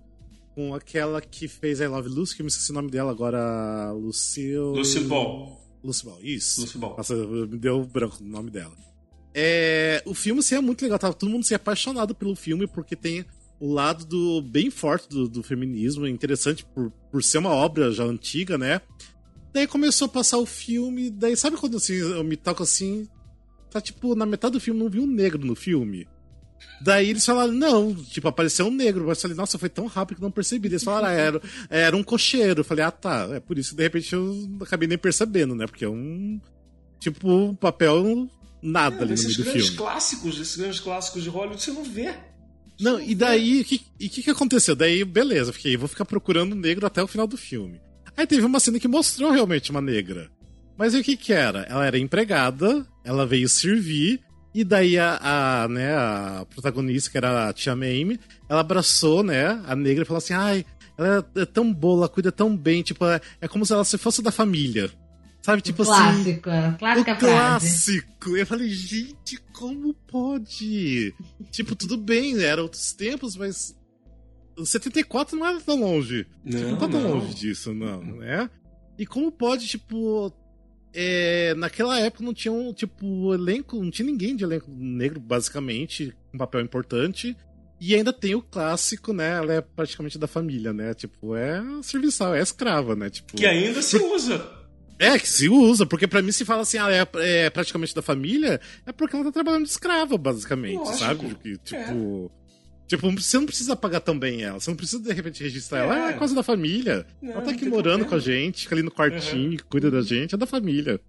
Com aquela que fez I Love Lucy, que eu me esqueci o nome dela agora, Lucille... Lucille Ball. Lucille Ball, isso. Lucille Ball. Nossa, me deu branco no nome dela. É, o filme assim, é muito legal, tava todo mundo se apaixonado pelo filme, porque tem o lado do bem forte do, do feminismo, interessante por, por ser uma obra já antiga, né? Daí começou a passar o filme, daí sabe quando assim, eu me toco assim, tá tipo, na metade do filme não vi um negro no filme. Daí eles falaram, não, tipo, apareceu um negro. Mas eu falei, nossa, foi tão rápido que não percebi. Eles falaram, ah, era, era um cocheiro. Eu falei, ah, tá. É por isso que de repente eu acabei nem percebendo, né? Porque é um. Tipo, um papel nada é, ali no meio do filme. clássicos, esses grandes clássicos de Hollywood, você não vê. Você não, não, e daí, o que, e que, que aconteceu? Daí, beleza, fiquei, vou ficar procurando negro até o final do filme. Aí teve uma cena que mostrou realmente uma negra. Mas o que que era? Ela era empregada, ela veio servir, e daí a, a, né, a protagonista, que era a tia Mamie, ela abraçou, né, a negra e falou assim, ai, ela é, é tão boa, ela cuida tão bem, tipo, é, é como se ela se fosse da família. Sabe, tipo clássico, assim. Clássica o clássico. Eu falei, gente, como pode? tipo, tudo bem, eram outros tempos, mas. O 74 não era tão longe. Não, tipo, não tá tão não. longe disso, não, né? E como pode, tipo, é, naquela época não tinha um, tipo, elenco, não tinha ninguém de elenco negro, basicamente, um papel importante. E ainda tem o clássico, né? Ela é praticamente da família, né? Tipo, é serviçal, é escrava, né? Tipo, que ainda se usa. É, que se usa, porque para mim se fala assim, ela é, é, praticamente da família, é porque ela tá trabalhando de escrava, basicamente, Lógico. sabe? Que, tipo. É. Tipo, você não precisa pagar tão bem ela. Você não precisa, de repente, registrar é. ela. Ela é quase da família. Não, ela tá aqui morando problema. com a gente, fica ali no quartinho, uhum. cuida da gente, é da família.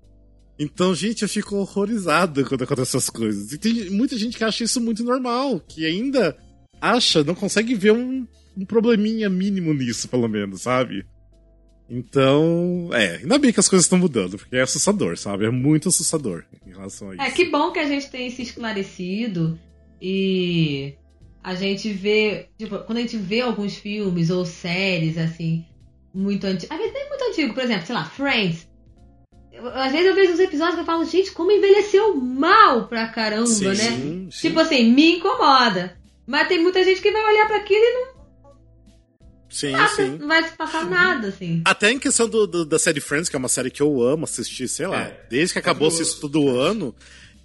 Então, gente, eu fico horrorizado quando acontecem essas coisas. E tem muita gente que acha isso muito normal, que ainda acha, não consegue ver um, um probleminha mínimo nisso, pelo menos, sabe? Então, é, ainda bem que as coisas estão mudando, porque é assustador, sabe? É muito assustador em relação a é, isso. É, que bom que a gente tem se esclarecido e a gente vê, tipo, quando a gente vê alguns filmes ou séries, assim, muito antigos. Às vezes nem muito antigo, por exemplo, sei lá, Friends. Eu, às vezes eu vejo uns episódios que eu falo, gente, como envelheceu mal pra caramba, sim, né? Sim. Tipo assim, me incomoda. Mas tem muita gente que vai olhar para aquilo e não. Sim, nada, sim. Não vai se passar nada, assim. Até em questão do, do, da série Friends, que é uma série que eu amo assistir, sei lá, é. desde que acabou o sexto do ano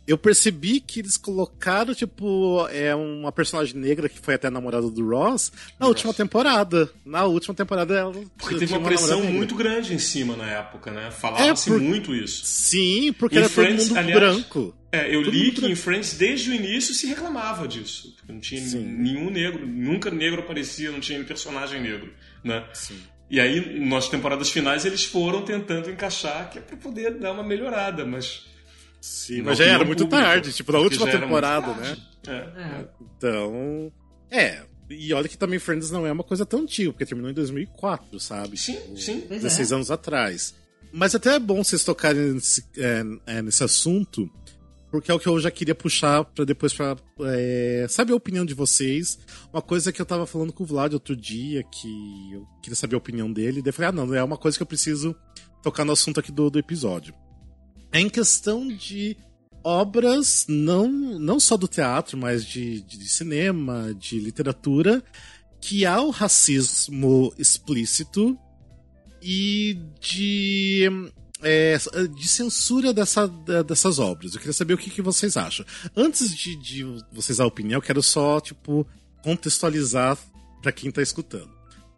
eu percebi que eles colocaram, tipo, é uma personagem negra que foi até namorada do Ross na Ross. última temporada. Na última temporada ela. Porque teve uma, uma pressão muito grande em cima na época, né? Falava-se é por... muito isso. Sim, porque em era Friends, todo mundo aliás, branco. É, eu todo li que branco. em Friends, desde o início, se reclamava disso. Porque não tinha Sim. nenhum negro, nunca negro aparecia, não tinha personagem negro, né? Sim. E aí, nas temporadas finais, eles foram tentando encaixar, que é pra poder dar uma melhorada, mas Sim, mas já era muito público, tarde, tipo, na última temporada, né? É. é. Então. É. E olha que também Friends não é uma coisa tão antiga, porque terminou em 2004, sabe? Sim, tipo, sim. 16 é. anos atrás. Mas até é bom vocês tocarem nesse, é, é, nesse assunto, porque é o que eu já queria puxar para depois para é, saber a opinião de vocês. Uma coisa que eu tava falando com o Vlad outro dia, que eu queria saber a opinião dele, daí eu falei, ah, não, é uma coisa que eu preciso tocar no assunto aqui do, do episódio em questão de obras, não, não só do teatro, mas de, de, de cinema, de literatura, que há o racismo explícito e de, é, de censura dessa, dessas obras. Eu queria saber o que, que vocês acham. Antes de, de vocês dar a opinião, eu quero só, tipo, contextualizar para quem está escutando.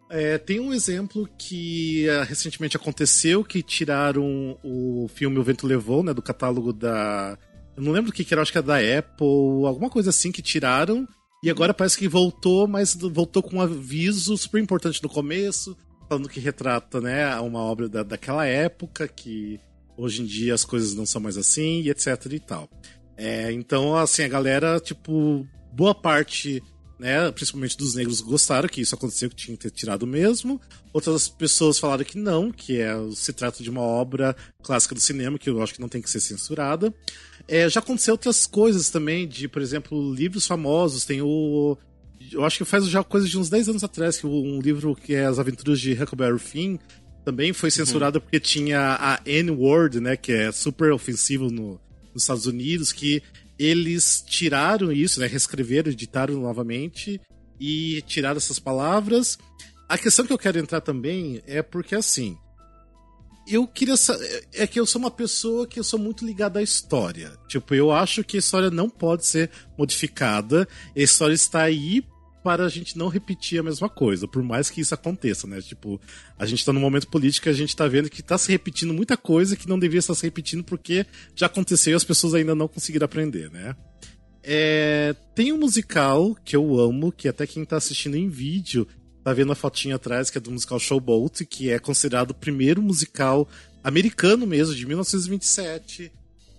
É, tem um exemplo que uh, recentemente aconteceu, que tiraram o filme O Vento Levou, né, do catálogo da... Eu não lembro o que, que era, acho que era da Apple, alguma coisa assim que tiraram, e agora parece que voltou, mas voltou com um aviso super importante no começo, falando que retrata, né, uma obra da, daquela época, que hoje em dia as coisas não são mais assim, e etc e tal. É, então, assim, a galera, tipo, boa parte né, principalmente dos negros, gostaram que isso aconteceu, que tinha que ter tirado mesmo. Outras pessoas falaram que não, que é, se trata de uma obra clássica do cinema, que eu acho que não tem que ser censurada. É, já aconteceu outras coisas também, de, por exemplo, livros famosos. Tem o. Eu acho que faz já coisa de uns 10 anos atrás, que um livro que é As Aventuras de Huckleberry Finn também foi censurado uhum. porque tinha a N-word, né, que é super ofensivo no, nos Estados Unidos, que eles tiraram isso, né? Reescreveram, editaram novamente e tiraram essas palavras. A questão que eu quero entrar também é porque assim. Eu queria. É que eu sou uma pessoa que eu sou muito ligada à história. Tipo, eu acho que a história não pode ser modificada. A história está aí para a gente não repetir a mesma coisa, por mais que isso aconteça, né? Tipo, a gente tá num momento político que a gente tá vendo que tá se repetindo muita coisa que não devia estar se repetindo porque já aconteceu e as pessoas ainda não conseguiram aprender, né? É, tem um musical que eu amo, que até quem tá assistindo em vídeo tá vendo a fotinha atrás, que é do musical Showboat, que é considerado o primeiro musical americano mesmo, de 1927.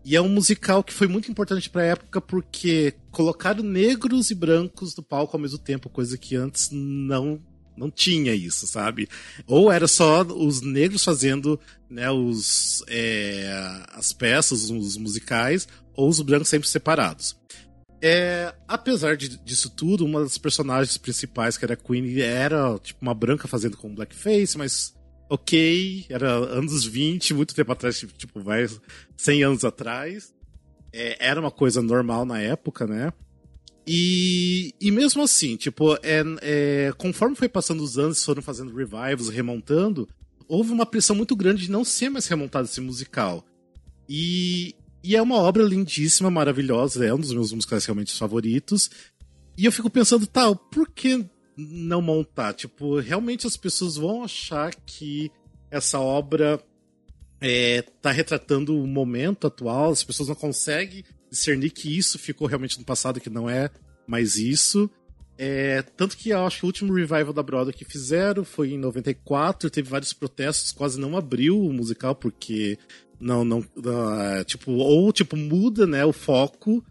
E é um musical que foi muito importante pra época porque colocaram negros e brancos no palco ao mesmo tempo, coisa que antes não não tinha isso, sabe? Ou era só os negros fazendo né, os, é, as peças, os musicais, ou os brancos sempre separados. É, apesar de, disso tudo, uma das personagens principais, que era a Queen, era tipo uma branca fazendo com blackface, mas ok, era anos 20, muito tempo atrás, tipo, vai 100 anos atrás. É, era uma coisa normal na época, né? E, e mesmo assim, tipo, é, é, conforme foi passando os anos, foram fazendo revivals, remontando, houve uma pressão muito grande de não ser mais remontado esse musical. E, e é uma obra lindíssima, maravilhosa, é um dos meus musicais realmente favoritos. E eu fico pensando, tal, tá, por que não montar. Tipo, realmente as pessoas vão achar que essa obra é, tá retratando o momento atual, as pessoas não conseguem discernir que isso ficou realmente no passado, que não é mais isso. É, tanto que eu acho que o último revival da Broadway que fizeram foi em 94, teve vários protestos, quase não abriu o musical, porque não, não, uh, tipo, ou tipo, muda, né, o foco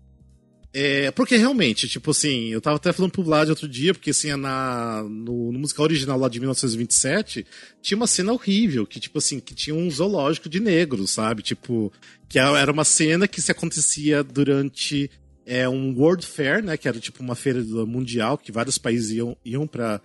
é, porque realmente, tipo assim, eu tava até falando pro Vlad outro dia, porque assim, na, no, no, musical original lá de 1927, tinha uma cena horrível, que tipo assim, que tinha um zoológico de negros, sabe? Tipo, que era uma cena que se acontecia durante é, um World Fair, né? Que era tipo uma feira mundial, que vários países iam, iam pra,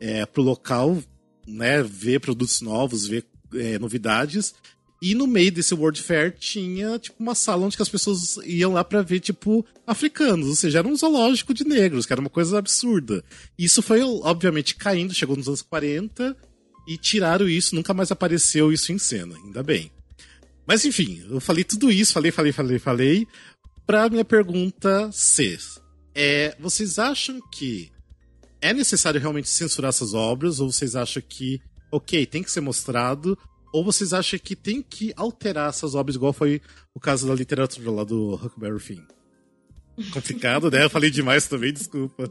é, pro local, né? Ver produtos novos, ver é, novidades. E no meio desse World Fair tinha, tipo, uma sala onde as pessoas iam lá para ver, tipo, africanos. Ou seja, era um zoológico de negros, que era uma coisa absurda. Isso foi, obviamente, caindo, chegou nos anos 40 e tiraram isso, nunca mais apareceu isso em cena, ainda bem. Mas enfim, eu falei tudo isso, falei, falei, falei, falei. Pra minha pergunta ser: é, vocês acham que é necessário realmente censurar essas obras? Ou vocês acham que, ok, tem que ser mostrado, ou vocês acham que tem que alterar essas obras, igual foi o caso da literatura lá do Huckleberry Finn? [LAUGHS] Complicado, né? Eu falei demais também, desculpa.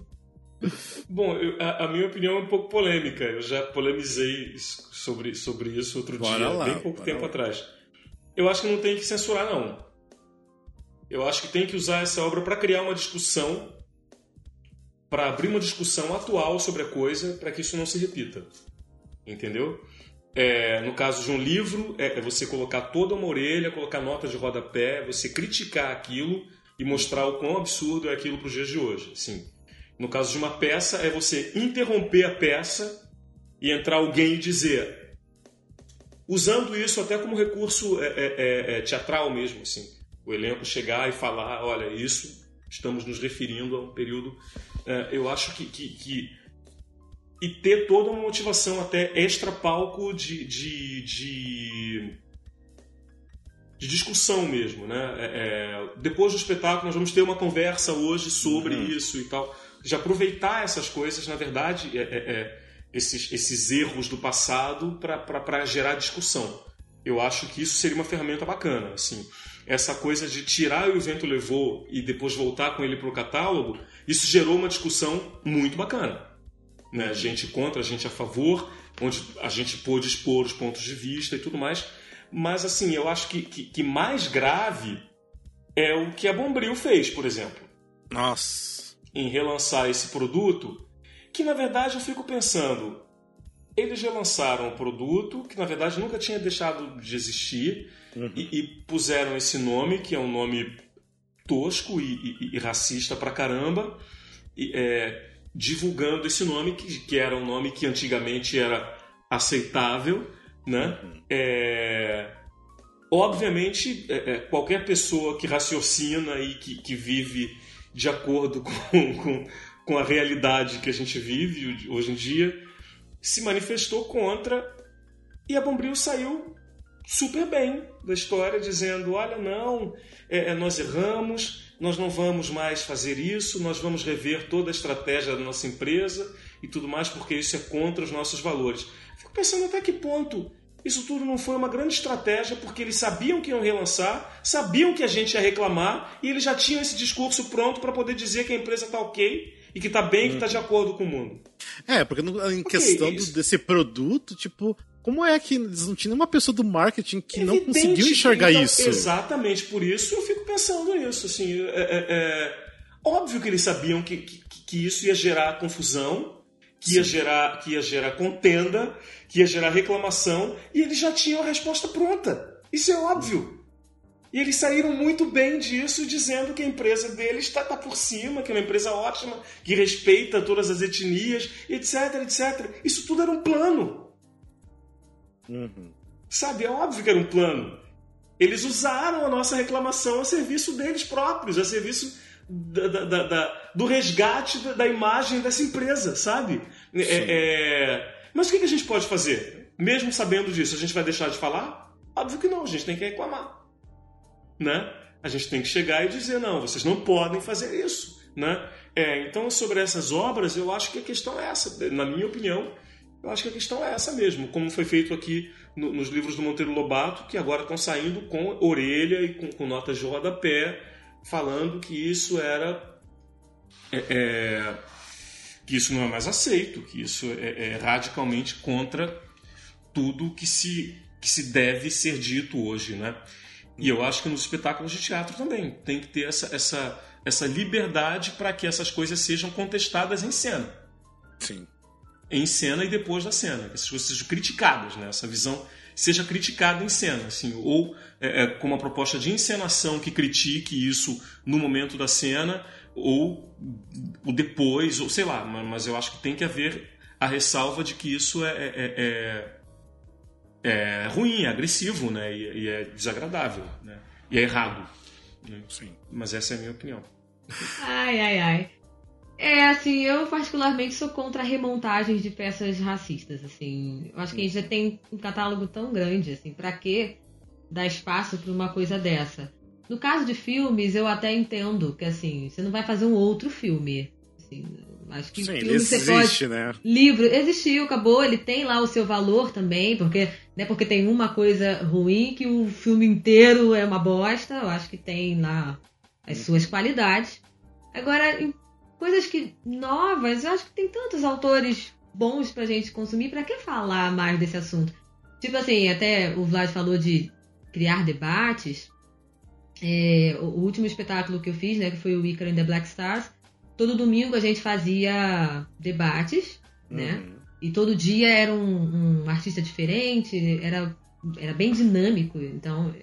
Bom, eu, a, a, minha opinião é um pouco polêmica. Eu já polemizei sobre, sobre isso outro bora dia, lá, bem pouco tempo lá. atrás. Eu acho que não tem que censurar, não. Eu acho que tem que usar essa obra para criar uma discussão, para abrir uma discussão atual sobre a coisa, para que isso não se repita. Entendeu? É, no caso de um livro, é, é, você colocar toda uma orelha, colocar notas de rodapé, você criticar aquilo e mostrar o quão absurdo é aquilo para os dias de hoje. Sim. No caso de uma peça, é você interromper a peça e entrar alguém e dizer, usando isso até como recurso é, é, é, é teatral mesmo, assim, o elenco chegar e falar, olha, isso estamos nos referindo a um período. eu acho que, que, que e ter toda uma motivação até extra palco de, de, de, de discussão mesmo, né? É, é, depois do espetáculo nós vamos ter uma conversa hoje sobre uhum. isso e tal. De aproveitar essas coisas, na verdade, é, é, é esses, esses erros do passado para gerar discussão. Eu acho que isso seria uma ferramenta bacana, assim. Essa coisa de tirar o vento levou e depois voltar com ele para o catálogo, isso gerou uma discussão muito bacana né? gente contra, gente a favor, onde a gente pôde expor os pontos de vista e tudo mais. Mas, assim, eu acho que, que, que mais grave é o que a Bombril fez, por exemplo. Nossa! Em relançar esse produto, que na verdade eu fico pensando, eles relançaram um produto que na verdade nunca tinha deixado de existir uhum. e, e, puseram esse nome, que é um nome tosco e, e, e racista pra caramba. E, é, divulgando esse nome, que, que era um nome que antigamente era aceitável, né? Uhum. É, obviamente, é, é, qualquer pessoa que raciocina e que, que vive de acordo [LAUGHS] com, com, com, a realidade que a gente vive hoje em dia se manifestou contra e a Bombril saiu super bem da história, dizendo: olha, não, é, é, nós erramos, nós não vamos mais fazer isso, nós vamos rever toda a estratégia da nossa empresa e tudo mais, porque isso é contra os nossos valores. Fico pensando até que ponto isso tudo não foi uma grande estratégia, porque eles sabiam que iam relançar, sabiam que a gente ia reclamar e eles já tinham esse discurso pronto para poder dizer que a empresa está ok e que está bem, que está de acordo com o mundo. É, porque em questão desse produto, tipo, como é que eles não tinham nenhuma pessoa do marketing que Evidente, não conseguiu enxergar então, isso? Exatamente, por isso eu fico pensando nisso. Assim, é, é, é óbvio que eles sabiam que, que, que isso ia gerar confusão, que ia, gerar, que ia gerar contenda, que ia gerar reclamação, e eles já tinham a resposta pronta. Isso é óbvio. E eles saíram muito bem disso, dizendo que a empresa deles está tá por cima, que é uma empresa ótima, que respeita todas as etnias, etc, etc. Isso tudo era um plano. Uhum. Sabe, é óbvio que era um plano. Eles usaram a nossa reclamação a serviço deles próprios, a serviço da, da, da, do resgate da, imagem dessa empresa, sabe? É, é... Mas o que a gente pode fazer? Mesmo sabendo disso, a gente vai deixar de falar? Óbvio que não, a gente tem que reclamar. Né? A gente tem que chegar e dizer, não, vocês não podem fazer isso. Né? É, então, sobre essas obras, eu acho que a questão é essa. Na minha opinião, eu acho que a questão é essa mesmo. Como foi feito aqui no, nos livros do Monteiro Lobato, que agora estão saindo com orelha e com, com notas de rodapé, falando que isso era. É, é, que isso não é mais aceito, que isso é, é, radicalmente contra tudo que se, que se deve ser dito hoje, né? E eu acho que nos espetáculos de teatro também tem que ter essa, essa, essa liberdade para que essas coisas sejam contestadas em cena. Sim. Em cena e depois da cena, que essas coisas sejam criticadas, né? Essa visão seja criticada em cena, assim, ou é, é, com uma proposta de encenação que critique isso no momento da cena, ou o depois, ou sei lá, mas eu acho que tem que haver a ressalva de que isso é, é, é, é ruim, é agressivo, né? E, e, é desagradável, né? E é errado. Né? Sim. Mas essa é a minha opinião. Ai, ai, ai. É, assim, eu particularmente sou contra remontagens de peças racistas, assim. Eu acho que a gente já tem um catálogo tão grande, assim, para que dar espaço para uma coisa dessa? No caso de filmes, eu até entendo que, assim, você não vai fazer um outro filme. Assim, acho que Sim, filme existe, você pode... né? Livro, existiu, acabou, ele tem lá o seu valor também, porque não é porque tem uma coisa ruim que o filme inteiro é uma bosta, eu acho que tem lá as suas qualidades. Agora, coisas que novas, eu acho que tem tantos autores bons pra gente consumir, pra que falar mais desse assunto? Tipo assim, até o Vlad falou de criar debates. É, o último espetáculo que eu fiz, né, que foi o Icaro and the Black Stars, todo domingo a gente fazia debates, né? Uhum. E todo dia era um, um, artista diferente, era, era bem dinâmico. Então,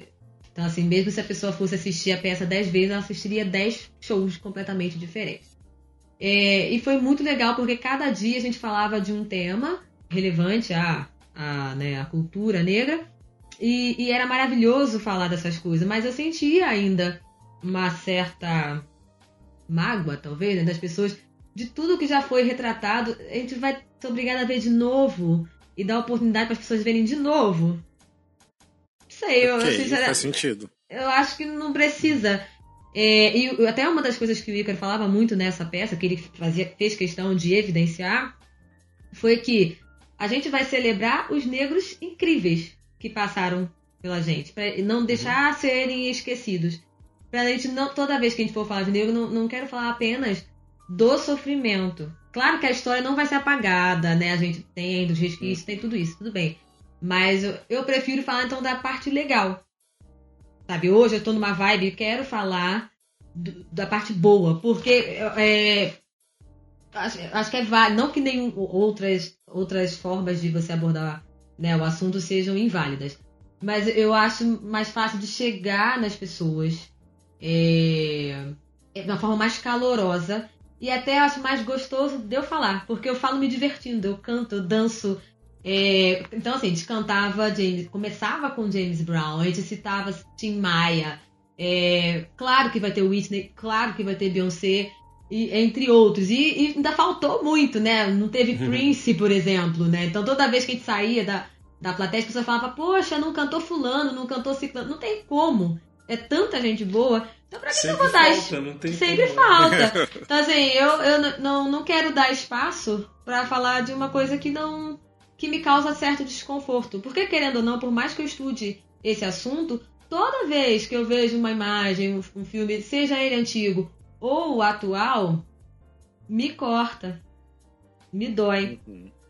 então, assim, mesmo se a pessoa fosse assistir a peça dez vezes, ela assistiria dez shows completamente diferentes. É, e foi muito legal porque cada dia a gente falava de um tema relevante à, à, né, à cultura negra e, e, era maravilhoso falar dessas coisas, mas eu sentia ainda uma certa mágoa, talvez, né, das pessoas, de tudo que já foi retratado. A gente vai ser obrigado a ver de novo e dar oportunidade para as pessoas verem de novo. Não sei, eu, okay, faz sentido. Eu acho que não precisa. É, e até uma das coisas que o Ícaro falava muito nessa peça, que ele fazia, fez questão de evidenciar, foi que a gente vai celebrar os negros incríveis que passaram pela gente, para não deixar uhum. serem esquecidos. Pra gente não, toda vez que a gente for falar de negro, não, não quero falar apenas do sofrimento. Claro que a história não vai ser apagada, né? A gente tem dos resquícios, uhum. tem tudo isso, tudo bem. Mas eu, eu prefiro falar então da parte legal, Sabe, hoje eu tô numa vibe, quero falar do, da parte boa, porque é, acho, acho, que é válido, não que nenhum outras, outras formas de você abordar né, o assunto sejam inválidas, mas eu acho mais fácil de chegar nas pessoas é, de uma forma mais calorosa e até acho mais gostoso de eu falar, porque eu falo me divertindo, eu canto, eu danço, é, então, assim, a gente cantava James, começava com James Brown, a gente citava Tim Maia. É, claro que vai ter Whitney, claro que vai ter Beyoncé, e, entre outros. E, e, ainda faltou muito, né? Não teve uhum. Prince, por exemplo, né? Então toda vez que a gente saía da, da plateia, as pessoas falavam, poxa, não cantou fulano, não cantou ciclano. Não tem como. É tanta gente boa. Então pra que Sempre eu vou dar falta, não tem Sempre como. falta. [LAUGHS] Então assim, eu, eu não, não quero dar espaço pra falar de uma coisa que não. Que me causa certo desconforto. Porque, querendo ou não, por mais que eu estude esse assunto, toda vez que eu vejo uma imagem, um, filme, seja ele antigo ou atual, me corta. Me dói.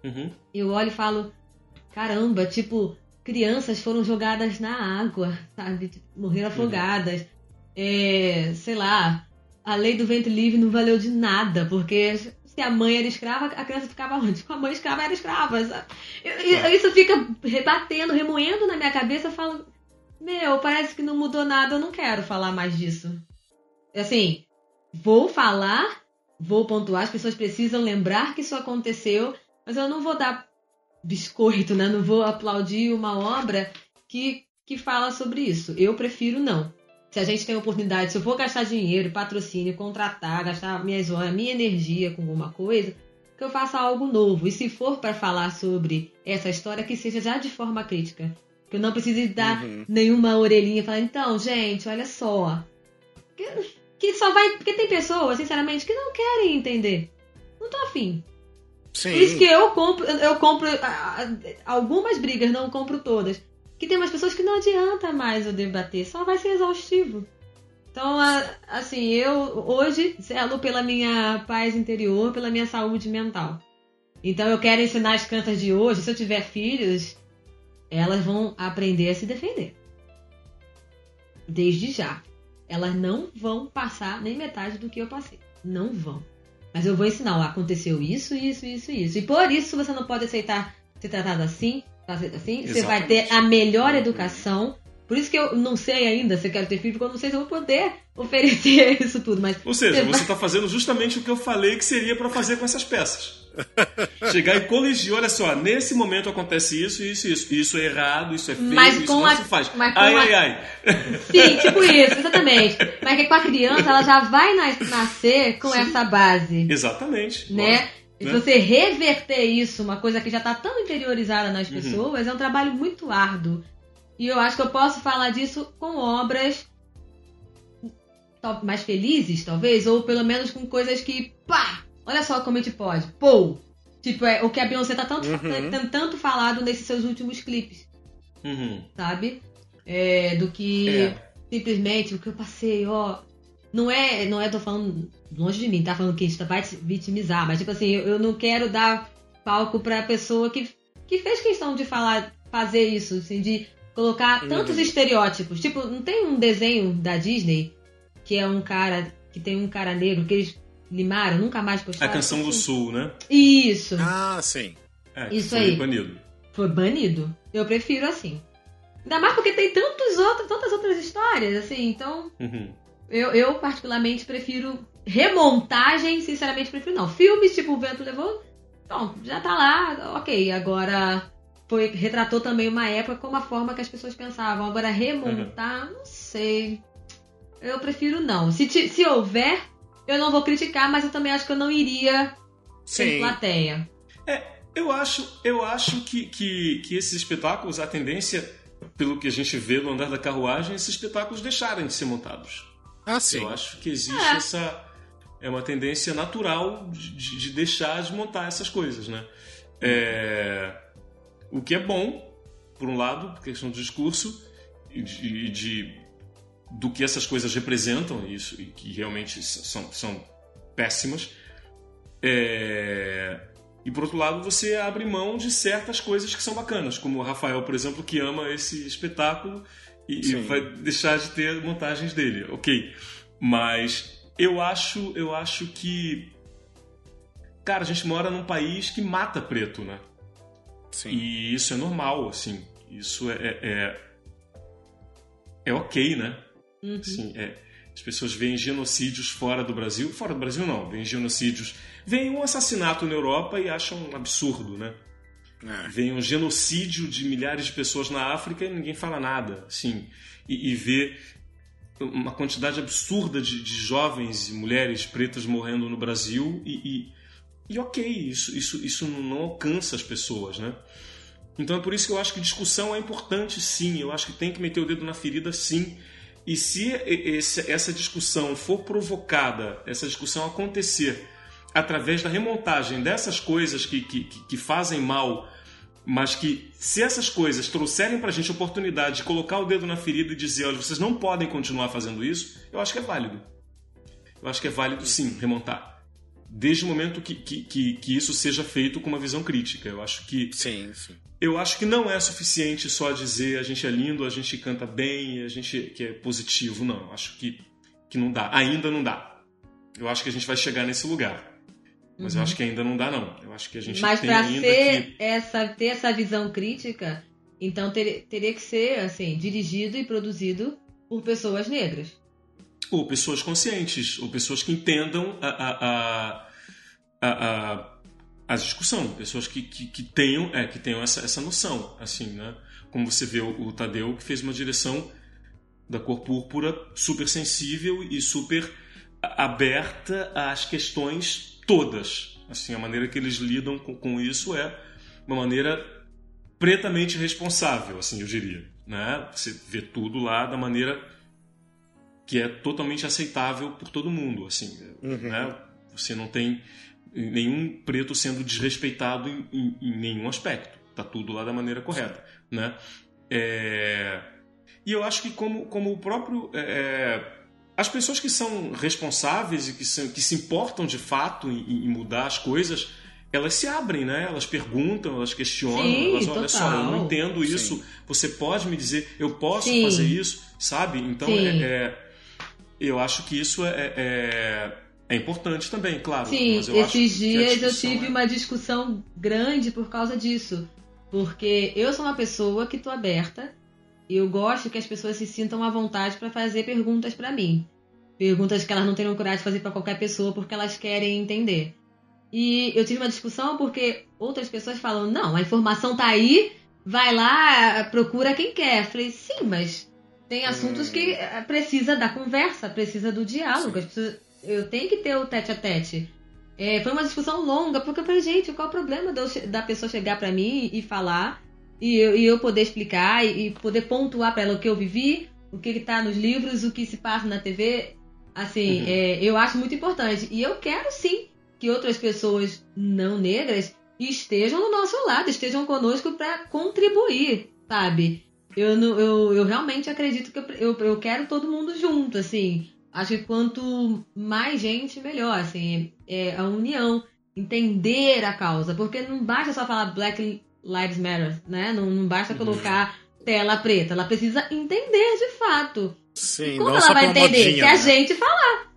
Uhum. Eu olho e falo, caramba, tipo, crianças foram jogadas na água, sabe? Tipo, Morreram afogadas. É, sei lá, a lei do ventre livre não valeu de nada, porque se a mãe era escrava, a criança ficava onde? Com a mãe escrava era escrava. sabe? Isso fica rebatendo, remoendo na minha cabeça, eu falo, meu, parece que não mudou nada, eu não quero falar mais disso. Assim, vou falar, vou pontuar, as pessoas precisam lembrar que isso aconteceu, mas eu não vou dar biscoito, né? Não vou aplaudir uma obra que, que fala sobre isso. Eu prefiro não. Se a gente tem oportunidade, se eu for gastar dinheiro, patrocínio, contratar, gastar minhas horas, minha energia com alguma coisa, que eu faça algo novo. E se for para falar sobre essa história, que seja já de forma crítica. Que eu não precise dar Uhum. nenhuma orelhinha e falar, então, gente, olha só. Que, que só vai. Porque tem pessoas, sinceramente, que não querem entender. Não tô afim. Sim. Por isso que eu compro, eu compro algumas brigas, não compro todas. Que tem umas pessoas que não adianta mais eu debater, só vai ser exaustivo. Então, assim, eu hoje zelo pela minha paz interior, pela minha saúde mental. Então eu quero ensinar as crianças de hoje, se eu tiver filhos, elas vão aprender a se defender. Desde já. Elas não vão passar nem metade do que eu passei. Não vão. Mas eu vou ensinar, ó, aconteceu isso, isso, isso, isso. E por isso você não pode aceitar ser tratado assim, fazer assim. Você vai ter a melhor educação. Por isso que eu não sei ainda se eu quero ter filho, porque eu não sei se eu vou poder oferecer [LAUGHS] isso tudo. Mas Ou seja, [LAUGHS] você está fazendo justamente o que eu falei que seria para fazer com essas peças. [LAUGHS] Chegar e colegir, olha só, nesse momento acontece isso, isso, isso. Isso é errado, isso é feio, Mas isso não a- se faz. mas ai, a- ai, ai. Sim, tipo isso, exatamente. Mas que com a criança ela já vai nas- nascer com essa base. Exatamente. né? E né? você reverter isso, uma coisa que já está tão interiorizada nas Uhum. pessoas, é um trabalho muito árduo. E eu acho que eu posso falar disso com obras mais felizes, talvez, ou pelo menos com coisas que, pá, olha só como a gente pode, pô. Tipo, é o que a Beyoncé tá tanto, Uhum. tem tanto falado nesses seus últimos clipes, Uhum. sabe? É, do que É. simplesmente o que eu passei, ó. Não é, não é, tô falando longe de mim, tá falando que a gente vai se vitimizar, mas tipo assim, eu, eu não quero dar palco pra pessoa que, que fez questão de falar, fazer isso, assim, de colocar tantos Uhum. estereótipos. Tipo, não tem um desenho da Disney que é um cara, que tem um cara negro que eles limaram, nunca mais A postaram. canção do Assim. Sul, né? Isso, Ah, sim. É, Isso foi aí. banido. foi banido. Eu prefiro assim. Ainda mais porque tem tantos outros, tantas outras histórias, assim, então Uhum. Eu, eu, particularmente, prefiro remontagem, sinceramente, prefiro não. Filmes tipo O Vento Levou, bom, já tá lá, ok. Agora, foi, retratou também uma época como a forma que as pessoas pensavam. Agora, remontar, não sei. Eu prefiro não. Se, se houver, eu não vou criticar, mas eu também acho que eu não iria sem plateia. Eu acho, eu acho que, que, que esses espetáculos, a tendência, pelo que a gente vê no andar da carruagem, esses espetáculos deixarem de ser montados. Ah, sim. Eu acho que existe É. essa. É uma tendência natural de, de- de deixar de montar essas coisas, né? É, o que é bom, por um lado, questão do discurso e de, de- do que essas coisas representam, isso, e que realmente são, são péssimas. É, e por outro lado, você abre mão de certas coisas que são bacanas, como o Rafael, por exemplo, que ama esse espetáculo e, e Sim. vai deixar de ter montagens dele, ok? Mas eu acho, eu acho que, cara, a gente mora num país que mata preto, né? Sim. E isso é normal, assim. Isso é é, é, é ok, né? Uhum. Assim, é, as pessoas veem genocídios fora do Brasil, fora do Brasil não, veem genocídios, veem um assassinato na Europa e acham um absurdo, né? É. Vem um genocídio de milhares de pessoas na África e ninguém fala nada, assim, e, e vê uma quantidade absurda de, de jovens e mulheres pretas morrendo no Brasil e, e, e ok, isso, isso, isso não alcança as pessoas, né? Então é por isso que eu acho que discussão é importante, sim. Eu acho que tem que meter o dedo na ferida, sim. E se essa discussão for provocada, essa discussão acontecer através da remontagem dessas coisas que, que, que fazem mal, mas que se essas coisas trouxerem para a gente a oportunidade de colocar o dedo na ferida e dizer, olha, vocês não podem continuar fazendo isso, eu acho que é válido. Eu acho que é válido sim remontar. Desde o momento que, que, que, que isso seja feito com uma visão crítica. Eu acho que. Sim, sim. Eu acho que não é suficiente só dizer a gente é lindo, a gente canta bem, a gente que é positivo. Não, eu acho que, que não dá. Ainda não dá. Eu acho que a gente vai chegar nesse lugar. Mas uhum. eu acho que ainda não dá, não. Eu acho que a gente Mas tem ainda ser que... essa, ter essa visão crítica, então ter, teria que ser assim, dirigido e produzido por pessoas negras. Ou pessoas conscientes, ou pessoas que entendam a, a, a, a, a, a discussão, pessoas que, que, que, tenham, é, que tenham essa, essa noção, assim, né? Como você vê o, o Tadeu, que fez uma direção da cor púrpura super sensível e super aberta às questões todas. Assim, a maneira que eles lidam com, com isso é uma maneira pretamente responsável, assim, eu diria. Né? Você vê tudo lá da maneira que é totalmente aceitável por todo mundo, assim, uhum. né? Você não tem nenhum preto sendo desrespeitado em, em, em, nenhum aspecto. Tá tudo lá da maneira correta, né? É... E eu acho que como, como o próprio é... é as pessoas que são responsáveis e que, são, que se importam de fato em, em, mudar as coisas, elas se abrem, né? Elas perguntam, elas questionam, Sim, elas olha só, eu não entendo isso. Sim. Você pode me dizer, eu posso Sim. fazer isso, sabe? Então é, é, eu acho que isso é, é, é importante também, claro. Sim, mas eu acho esses dias eu tive é- uma discussão grande por causa disso. Porque eu sou uma pessoa que tô aberta eu gosto que as pessoas se sintam à vontade para fazer perguntas para mim. Perguntas que elas não teriam coragem de fazer para qualquer pessoa porque elas querem entender. E eu tive uma discussão porque outras pessoas falam: não, a informação tá aí, vai lá, procura quem quer. Eu falei: sim, mas tem assuntos que eh, precisa da conversa, precisa do diálogo. As pessoas- eu tenho que ter o tete a tete. É, foi uma discussão longa, porque eu falei, gente, qual é o problema eu da pessoa chegar pra mim e falar e eu, e eu poder explicar e, e poder pontuar pra ela o que eu vivi, o que, que tá nos livros, o que se passa na TV? Assim, Uhum. é, eu acho muito importante. E eu quero sim que outras pessoas não negras estejam do nosso lado, estejam conosco pra contribuir, sabe? Eu, não- eu, eu realmente acredito que eu, eu, eu quero todo mundo junto, assim. Acho que quanto mais gente, melhor, assim. É a união, entender a causa. Porque não basta só falar Black Lives Matter, né? Não, não basta Uhum. colocar tela preta. Ela precisa entender de fato. Sim, Como não ela só vai entender? modinha, Se a né? gente falar.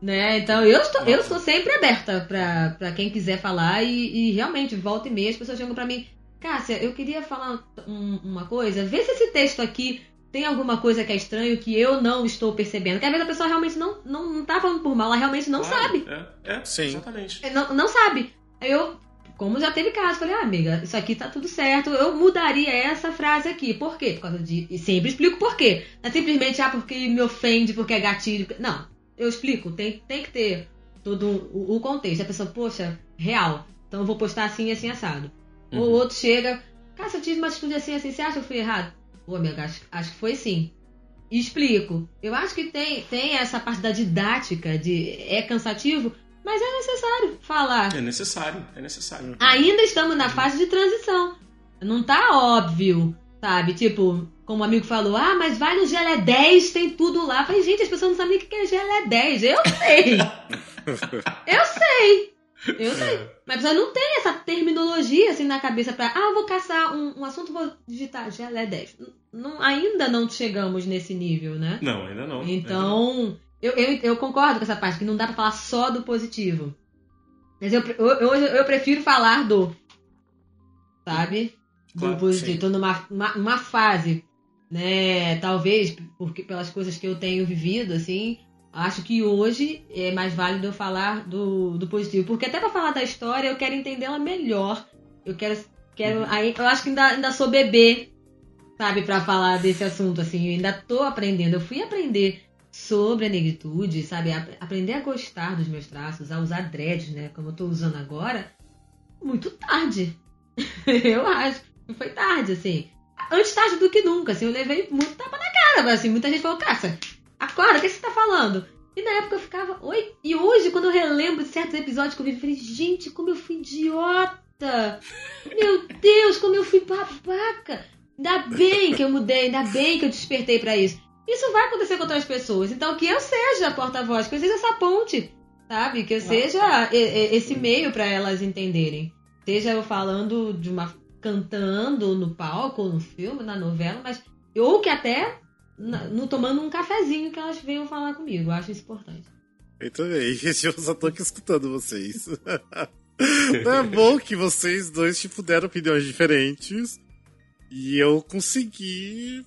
Né? Então eu estou, eu estou sempre aberta pra, pra quem quiser falar e, e realmente, volta e meia, as pessoas chegam pra mim, Cássia, eu queria falar um- uma coisa, vê se esse texto aqui tem alguma coisa que é estranho que eu não estou percebendo. Que às vezes a pessoa realmente não, não, não tá falando por mal, ela realmente não Claro, sabe. É, é Sim. exatamente. Não, não sabe. Aí eu, como já teve caso, falei, ah, amiga, isso aqui tá tudo certo, eu mudaria essa frase aqui. Por quê? Por causa de. E sempre explico por quê. Não é simplesmente, ah, porque me ofende, porque é gatilho. Não. Eu explico, tem, tem que ter todo o, o contexto. A pessoa, poxa, real. Então eu vou postar assim, assim, assado. Ou o Uhum. outro chega, cara, se eu tive uma atitude assim, assim, você acha que eu fui errado? Pô, amiga, acho, acho que foi sim. Explico. Eu acho que tem, tem essa parte da didática, de é cansativo, mas é necessário falar. É necessário, é necessário. Ainda estamos na fase de transição. Não tá óbvio, sabe? Tipo, como o amigo falou, ah, mas vai no Gelé 10, tem tudo lá. Eu Falei, gente, as pessoas não sabem o que é Gelé 10. [LAUGHS] Eu sei. eu sei. Eu sei. Mas a pessoa não tem essa terminologia assim na cabeça pra, ah, eu vou caçar um, um assunto, vou digitar Gelé 10. Não, ainda não chegamos nesse nível, né? Não, ainda não. ainda não. Eu, eu, eu concordo com essa parte, que não dá pra falar só do positivo. Mas eu, eu- eu prefiro falar do. Sabe? Claro, do positivo. sim. Tô numa uma, uma fase, né? Talvez, porque pelas coisas que eu tenho vivido, assim. Acho que hoje é mais válido eu falar do, do positivo. Porque até pra falar da história, eu quero entendê-la melhor. Eu quero. quero Uhum. aí, eu acho que ainda, ainda sou bebê, sabe, pra falar desse assunto, assim. Eu ainda tô aprendendo. Eu fui aprender sobre a negritude, sabe? ap- Aprender a gostar dos meus traços, a usar dreads, né? Como eu tô usando agora, muito tarde. [LAUGHS] eu acho. foi tarde, assim. Antes tarde do que nunca, assim, eu levei muito tapa na cara, assim, muita gente falou, Caça, acorda, o que você tá falando? E na época eu ficava, oi? E hoje, quando eu relembro de certos episódios que eu vi, eu falei, gente, como eu fui idiota! Meu Deus, como eu fui babaca! Ainda bem que eu mudei, ainda bem que eu despertei para isso. Isso vai acontecer com outras pessoas. Então, que eu seja a porta-voz, que eu seja essa ponte, sabe? Que eu seja esse meio para elas entenderem. Seja eu falando de uma. cantando no palco, no filme, na novela, mas. Ou que até no, tomando um cafezinho que elas venham falar comigo. Eu acho isso importante. Eu também. Eu só tô aqui escutando vocês. [LAUGHS] Não é bom que vocês dois, tipo, deram opiniões diferentes. E eu consegui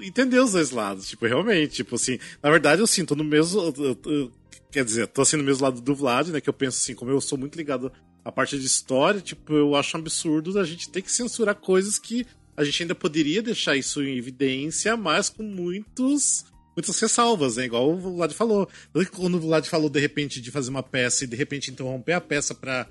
entender os dois lados. Tipo, realmente, tipo assim, na verdade eu sinto no mesmo. Eu, eu, quer dizer, tô assim no mesmo lado do Vlad, né? Que eu penso assim, como eu sou muito ligado à parte de história, tipo, eu acho um absurdo a gente ter que censurar coisas que a gente ainda poderia deixar isso em evidência, mas com muitos muitas ressalvas, né? Igual o Vlad falou. Quando o Vlad falou, de repente, de fazer uma peça e de repente interromper a peça para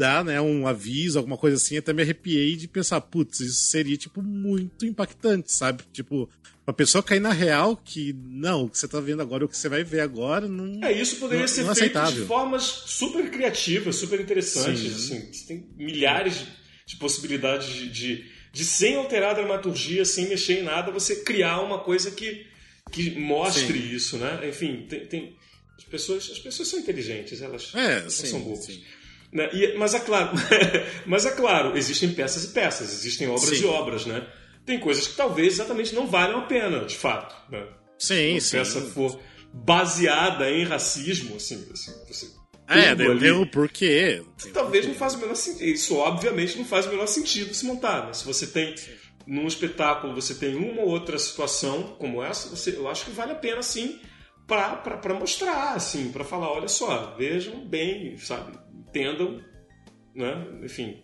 dar, né, um aviso, alguma coisa assim, até me arrepiei de pensar, putz, isso seria, tipo, muito impactante, sabe? Tipo, a pessoa cair na real que, não, o que você tá vendo agora, o que você vai ver agora, não. É, isso poderia não, ser não é feito aceitável. de formas super criativas, super interessantes, assim. Você tem milhares de possibilidades de, de, de, sem alterar a dramaturgia, sem mexer em nada, você criar uma coisa que, que mostre sim. isso, né? Enfim, tem, tem. As pessoas, as pessoas são inteligentes, elas, é, elas sim, são boas. Sim. Né? E, mas, é claro, [LAUGHS] mas é claro, existem peças e peças, existem obras Sim. e obras, né? Tem coisas que talvez exatamente não valham a pena, de fato. Né? Sim, Uma sim. peça for baseada em racismo, assim, assim você É, tendo ali- porquê. talvez não faz o menor sentido. Isso, obviamente, não faz o menor sentido se montar. Né? Se você tem num espetáculo, você tem uma ou outra situação como essa, você, eu acho que vale a pena, sim, para mostrar, assim, para falar, olha só, vejam bem, sabe, entendam, né? Enfim.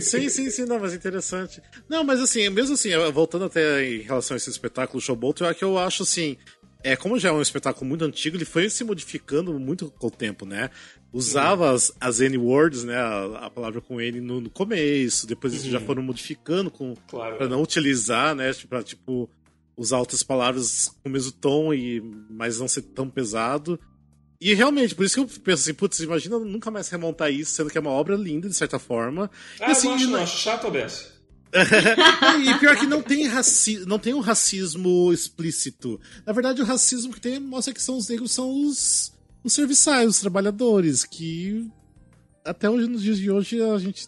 Sim, sim, sim, não, mas interessante. Não, mas assim, mesmo assim, voltando até em relação a esse espetáculo Showboat, é que eu acho assim. É, como já é um espetáculo muito antigo, ele foi se modificando muito com o tempo, né? Usava as, as N-words, né? A, a palavra com N no, no começo, depois eles já foram modificando com, Claro. pra não utilizar, né? Tipo, Pra, tipo, usar outras palavras com o mesmo tom, e, mas não ser tão pesado. E realmente, por isso que eu penso assim, putz, imagina nunca mais remontar isso, sendo que é uma obra linda, de certa forma. Ah, e assim, não acho, não- acho chato a beça. [LAUGHS] e pior que não tem, raci não tem um racismo explícito. Na verdade, o racismo que tem mostra que são os negros são os, os serviçais, os trabalhadores, que até hoje, nos dias de hoje, a gente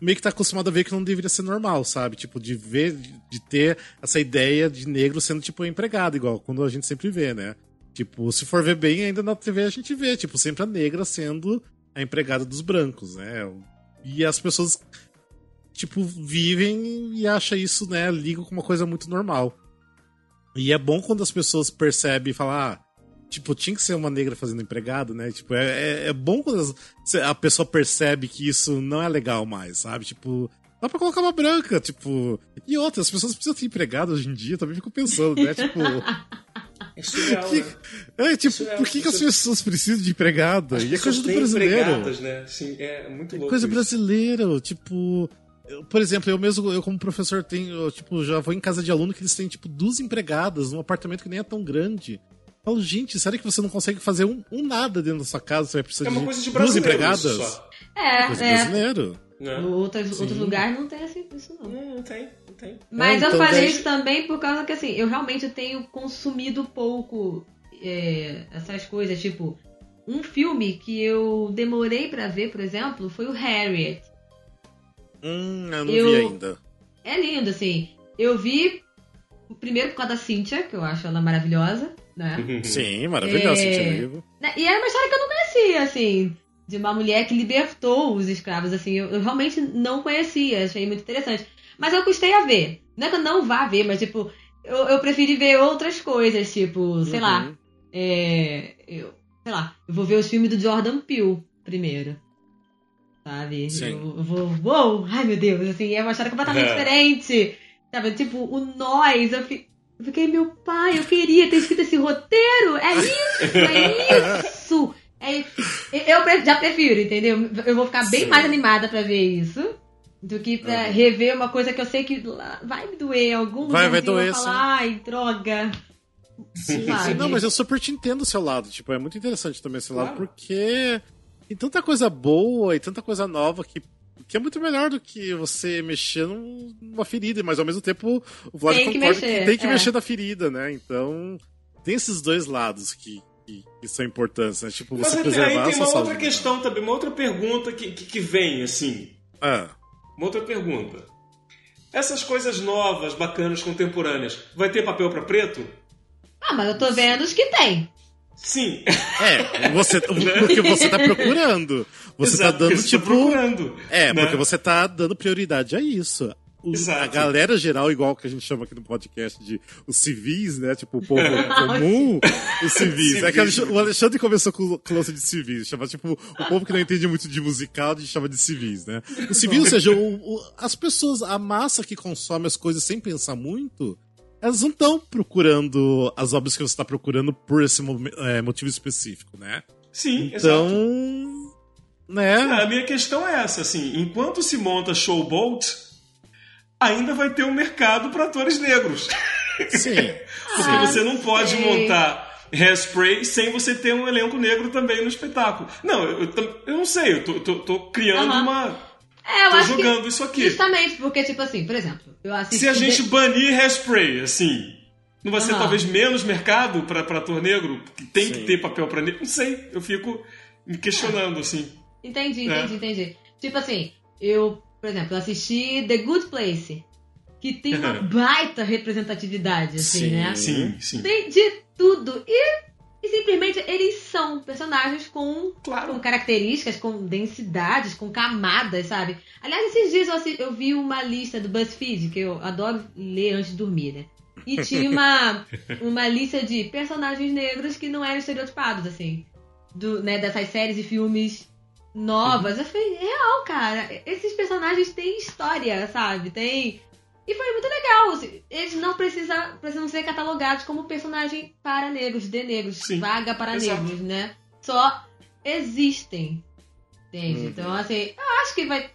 meio que tá acostumado a ver que não deveria ser normal, sabe? Tipo, de ver, de ter essa ideia de negro sendo, tipo, empregado, igual quando a gente sempre vê, né? Tipo, se for ver bem, ainda na TV a gente vê, tipo, sempre a negra sendo a empregada dos brancos, né? E as pessoas tipo, vivem e acham isso, né, ligam com uma coisa muito normal. E é bom quando as pessoas percebem e falam, ah, tipo, tinha que ser uma negra fazendo empregado, né? Tipo, é, é, é bom quando as- a pessoa percebe que isso não é legal mais, sabe? Tipo, dá pra colocar uma branca, tipo. E outra, as pessoas precisam ter empregado hoje em dia, também fico pensando, né? Tipo. [LAUGHS] É surreal, que- né? é, tipo, Isso é- por que, que as pessoas precisam de empregada? As E é coisa do brasileiro. né? Assim, é muito É louco coisa isso. brasileira, tipo. eu, por exemplo, eu mesmo, eu como professor, tenho, eu, tipo, já vou em casa de aluno que eles têm, tipo, duas empregadas num apartamento que nem é tão grande. Eu falo, gente, será que você não consegue fazer um, um nada dentro da sua casa? Você vai precisar É uma de coisa de duas brasileiro empregadas? isso só. É, Coisa é. brasileiro. Né? Outros, Sim. outros lugares não tem isso, não. Não, não tem, não tem. Mas É, eu então, falei isso também por causa que, assim, eu realmente tenho consumido pouco é, essas coisas. Tipo, um filme que eu demorei pra ver, por exemplo, foi o Harriet. Hum, eu não Eu- vi ainda. É lindo, assim. Eu vi o primeiro por causa da Cynthia, que eu acho ela maravilhosa, né? [LAUGHS] Sim, maravilhoso, É. Cintia Erivo. Né, E era uma história que eu não conhecia, assim, de uma mulher que libertou os escravos, assim, eu, eu realmente não conhecia, achei muito interessante. Mas eu custei a ver. Não é que eu não vá ver, mas, tipo, eu, eu preferi ver outras coisas, tipo, sei lá, Uhum. é, eu, sei lá, eu vou ver os filmes do Jordan Peele primeiro. Sabe? Sim. Eu, eu vou, uou, ai meu Deus, assim, é uma história completamente É. [LAUGHS] diferente. Sabe? Tipo, o nós, eu, fi- eu fiquei, meu pai, eu queria ter escrito esse roteiro. É isso, é isso. [LAUGHS] É, eu já prefiro, entendeu? Eu vou ficar bem Sim. mais animada pra ver isso Do que pra rever uma coisa que eu sei que vai me doer em algum Vai- vai doer, eu falar, ai, droga. Sabe? Não, mas eu super te entendo o seu lado. Tipo, é muito interessante também esse lado, Claro. porque tem tanta coisa boa e tanta coisa nova que, que é muito melhor do que você mexer num- numa ferida, mas ao mesmo tempo o Vlad Tem que concorda mexer, que tem que é. mexer na ferida, né? Então, tem esses dois lados que, que, que são importantes, né? Tipo, Mas você aí, preservar aí a tem uma saúde outra questão também, uma outra pergunta que, que, que vem, assim. Ah, Uma outra pergunta. Essas coisas novas, bacanas, contemporâneas, vai ter papel para preto? Ah, mas eu tô vendo os que tem. Sim. é, você, porque você tá procurando. Você Exato, tá dando, tipo. procurando. É, né? porque você tá dando prioridade a isso. Os-. A galera geral, igual que a gente chama aqui no podcast de os civis, né? Tipo, o povo [LAUGHS] comum, os civis. É que o Alexandre começou com o o lance de civis. Chama, tipo, o povo que não entende muito de musical, a gente chama de civis, né? Os civis, ou seja, o- o- as pessoas, a massa que consome as coisas sem pensar muito, elas não estão procurando as obras que você está procurando por esse é, motivo específico, né? Sim, Então, exato. né? A minha questão é essa, assim, enquanto se monta Showboat, ainda vai ter um mercado para atores negros. Sim. [LAUGHS] Porque Ah, você não pode sei. montar Hairspray sem você ter um elenco negro também no espetáculo. Não, eu, eu eu não sei, eu tô, tô- tô criando uma... É, eu Tô acho julgando que isso aqui. justamente porque, tipo assim, por exemplo, eu assisti... Se a gente de- banir Hairspray, assim, não vai ser talvez menos mercado para ator negro? Que tem que Sim. ter papel para negro? Não sei, eu fico me questionando, assim. Entendi, É. entendi, entendi. Tipo assim, eu, por exemplo, eu assisti The Good Place, que tem uma [LAUGHS] baita representatividade, assim, Sim. né? Sim, sim. Tem de tudo. E, e simplesmente eles são personagens com, Claro. com características, com densidades, com camadas, sabe? Aliás, esses dias eu, assi- eu vi uma lista do BuzzFeed, que eu adoro ler antes de dormir, né? E tinha uma, [LAUGHS] uma lista de personagens negros que não eram estereotipados, assim. Do, né, dessas séries e filmes novas. Eu falei, real, cara. Esses personagens têm história, sabe? Tem. E foi muito legal. Eles não precisam, precisam ser catalogados como personagem para negros, de negros, Sim, vaga para exato. negros, né? Só existem. Entende? Uhum. Então, assim, eu acho que vai.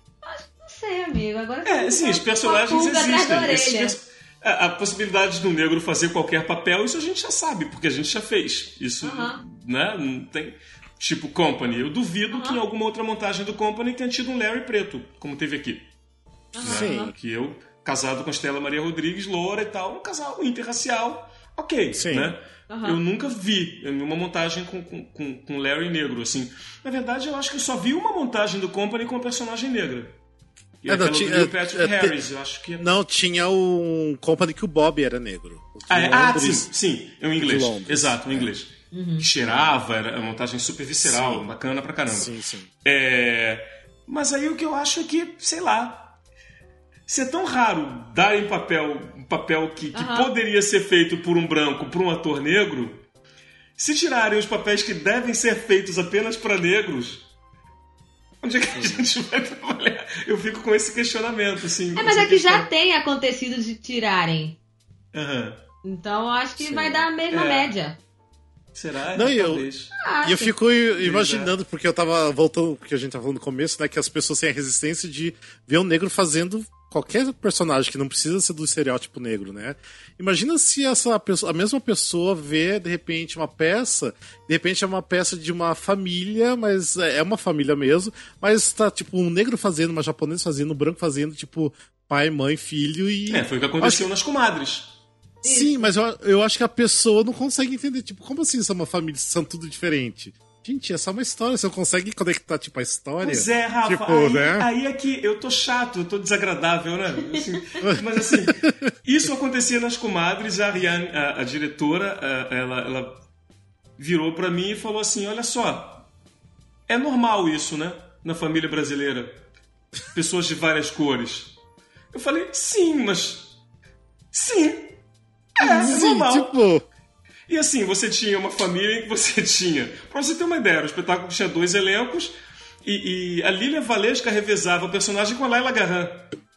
Não sei, amigo. Agora É, sim, os personagens existem. Esses orelha. pers- a, a possibilidade do negro fazer qualquer papel, isso a gente já sabe, porque a gente já fez. Isso, né? Não tem. Tipo, Company. Eu duvido Aham. que em alguma outra montagem do Company tenha tido um Larry preto, como teve aqui. Aham, Sim. Que eu, casado com a Estela Maria Rodrigues, loura e tal, um casal interracial, ok, Sim. né? Aham. Eu nunca vi uma montagem com, com, com, Larry negro, assim. Na verdade, eu acho que eu só vi uma montagem do Company com a personagem negra. E É, não, tinha- do é, Patrick é, Harris, eu acho que... Não, tinha um company que o Bob era negro. Ah, é- ah, sim, sim, é um inglês. Londres. Exato, um inglês. Que cheirava, era uma montagem super visceral, Sim. bacana pra caramba. Sim, sim. É, Mas aí o que eu acho é que, sei lá, se é tão raro darem papel, um papel que, que Aham. poderia ser feito por um branco para um ator negro, se tirarem os papéis que devem ser feitos apenas para negros, onde é que a gente vai trabalhar? Eu fico com esse questionamento, assim. É, mas é que já tem acontecido de tirarem. Aham. Então eu acho que Sim. vai dar a mesma É. média. Será? Não, e eu-. Acho. E eu fico imaginando, porque eu tava voltando, porque a gente tava falando no começo, né, que as pessoas têm a resistência de ver um negro fazendo qualquer personagem que não precisa ser do estereótipo negro, né? Imagina se essa pessoa, a mesma pessoa vê, de repente, uma peça, de repente é uma peça de uma família, mas é é uma família mesmo, mas tá, tipo, um negro fazendo, uma japonesa fazendo, um branco fazendo, tipo, pai, mãe, filho e... É, foi o que aconteceu nas comadres. Sim, mas eu, eu acho que a pessoa não consegue entender. Tipo, como assim são uma família, são tudo diferente? Gente, é só uma história, você não consegue conectar, tipo, a história. Pois é, Rafa. Tipo, aí, né? aí é que eu tô chato, eu tô desagradável, né? Assim, mas assim, isso acontecia nas comadres, a Ariane, a, a diretora, a- ela, ela virou pra mim e falou assim: olha só, é normal isso, né? Na família brasileira. Pessoas de várias cores. Eu falei, sim, mas. Sim! É, Sim, normal. tipo. E assim, você tinha uma família em que você [LAUGHS] tinha. Pra você ter uma ideia, o espetáculo tinha dois elencos e, e a Lília Valesca revezava o personagem com a Laila Garran.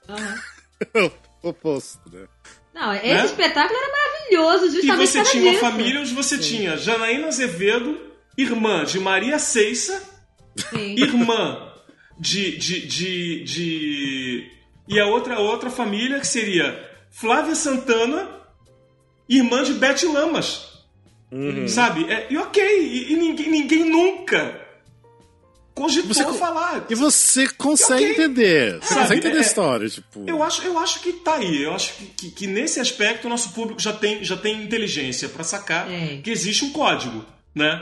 Aham. [LAUGHS] oposto, né? Não, esse Né? espetáculo era maravilhoso, E justamente você por causa tinha uma disso. família onde você tinha Janaína Azevedo, irmã de Maria Ceissa, Sim. irmã de, de, de, de E a outra, outra família que seria Flávia Santana, irmã de Beth Lamas. Sabe? É, e ok, e, e ninguém, ninguém nunca cogitou Você falar. E você consegue Ok. entender. Você Sabe, consegue entender é- a história, tipo. Eu acho, eu acho que tá aí. Eu acho que, que, que nesse aspecto o nosso público já tem, já tem inteligência pra sacar É. que existe um código, né?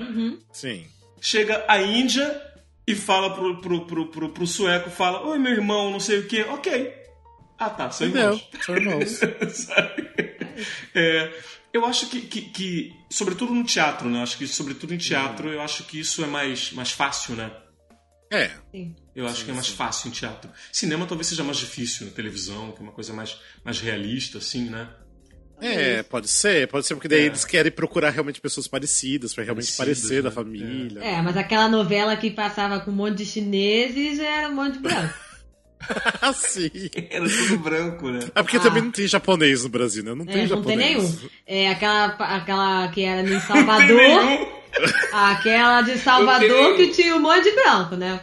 Sim. Chega a Índia e fala pro, pro, pro, pro, pro sueco, fala, oi meu irmão, não sei o quê. Ok. Ah tá, são Entendeu? irmãos. São irmãos. [LAUGHS] Sabe? É, eu acho que, que, que, sobretudo no teatro, né? Eu acho que sobretudo em teatro, eu acho que isso é mais, mais fácil, né? É. Sim. Eu acho que é mais fácil em teatro. Cinema talvez seja mais difícil na televisão, que é uma coisa mais, mais realista, assim, né? É, pode ser, pode ser, porque daí É. eles querem procurar realmente pessoas parecidas, pra realmente Parecidas, parecer da né? família. É, mas aquela novela que passava com um monte de chineses era um monte de branco. [LAUGHS] Ah, sim. Era tudo branco, né? É porque Ah. também não tem japonês no Brasil, né? Não tem É, não tem japonês. nenhum. É aquela, aquela que era em [LAUGHS] Não tem Salvador, aquela de Salvador que tinha um monte de branco, né?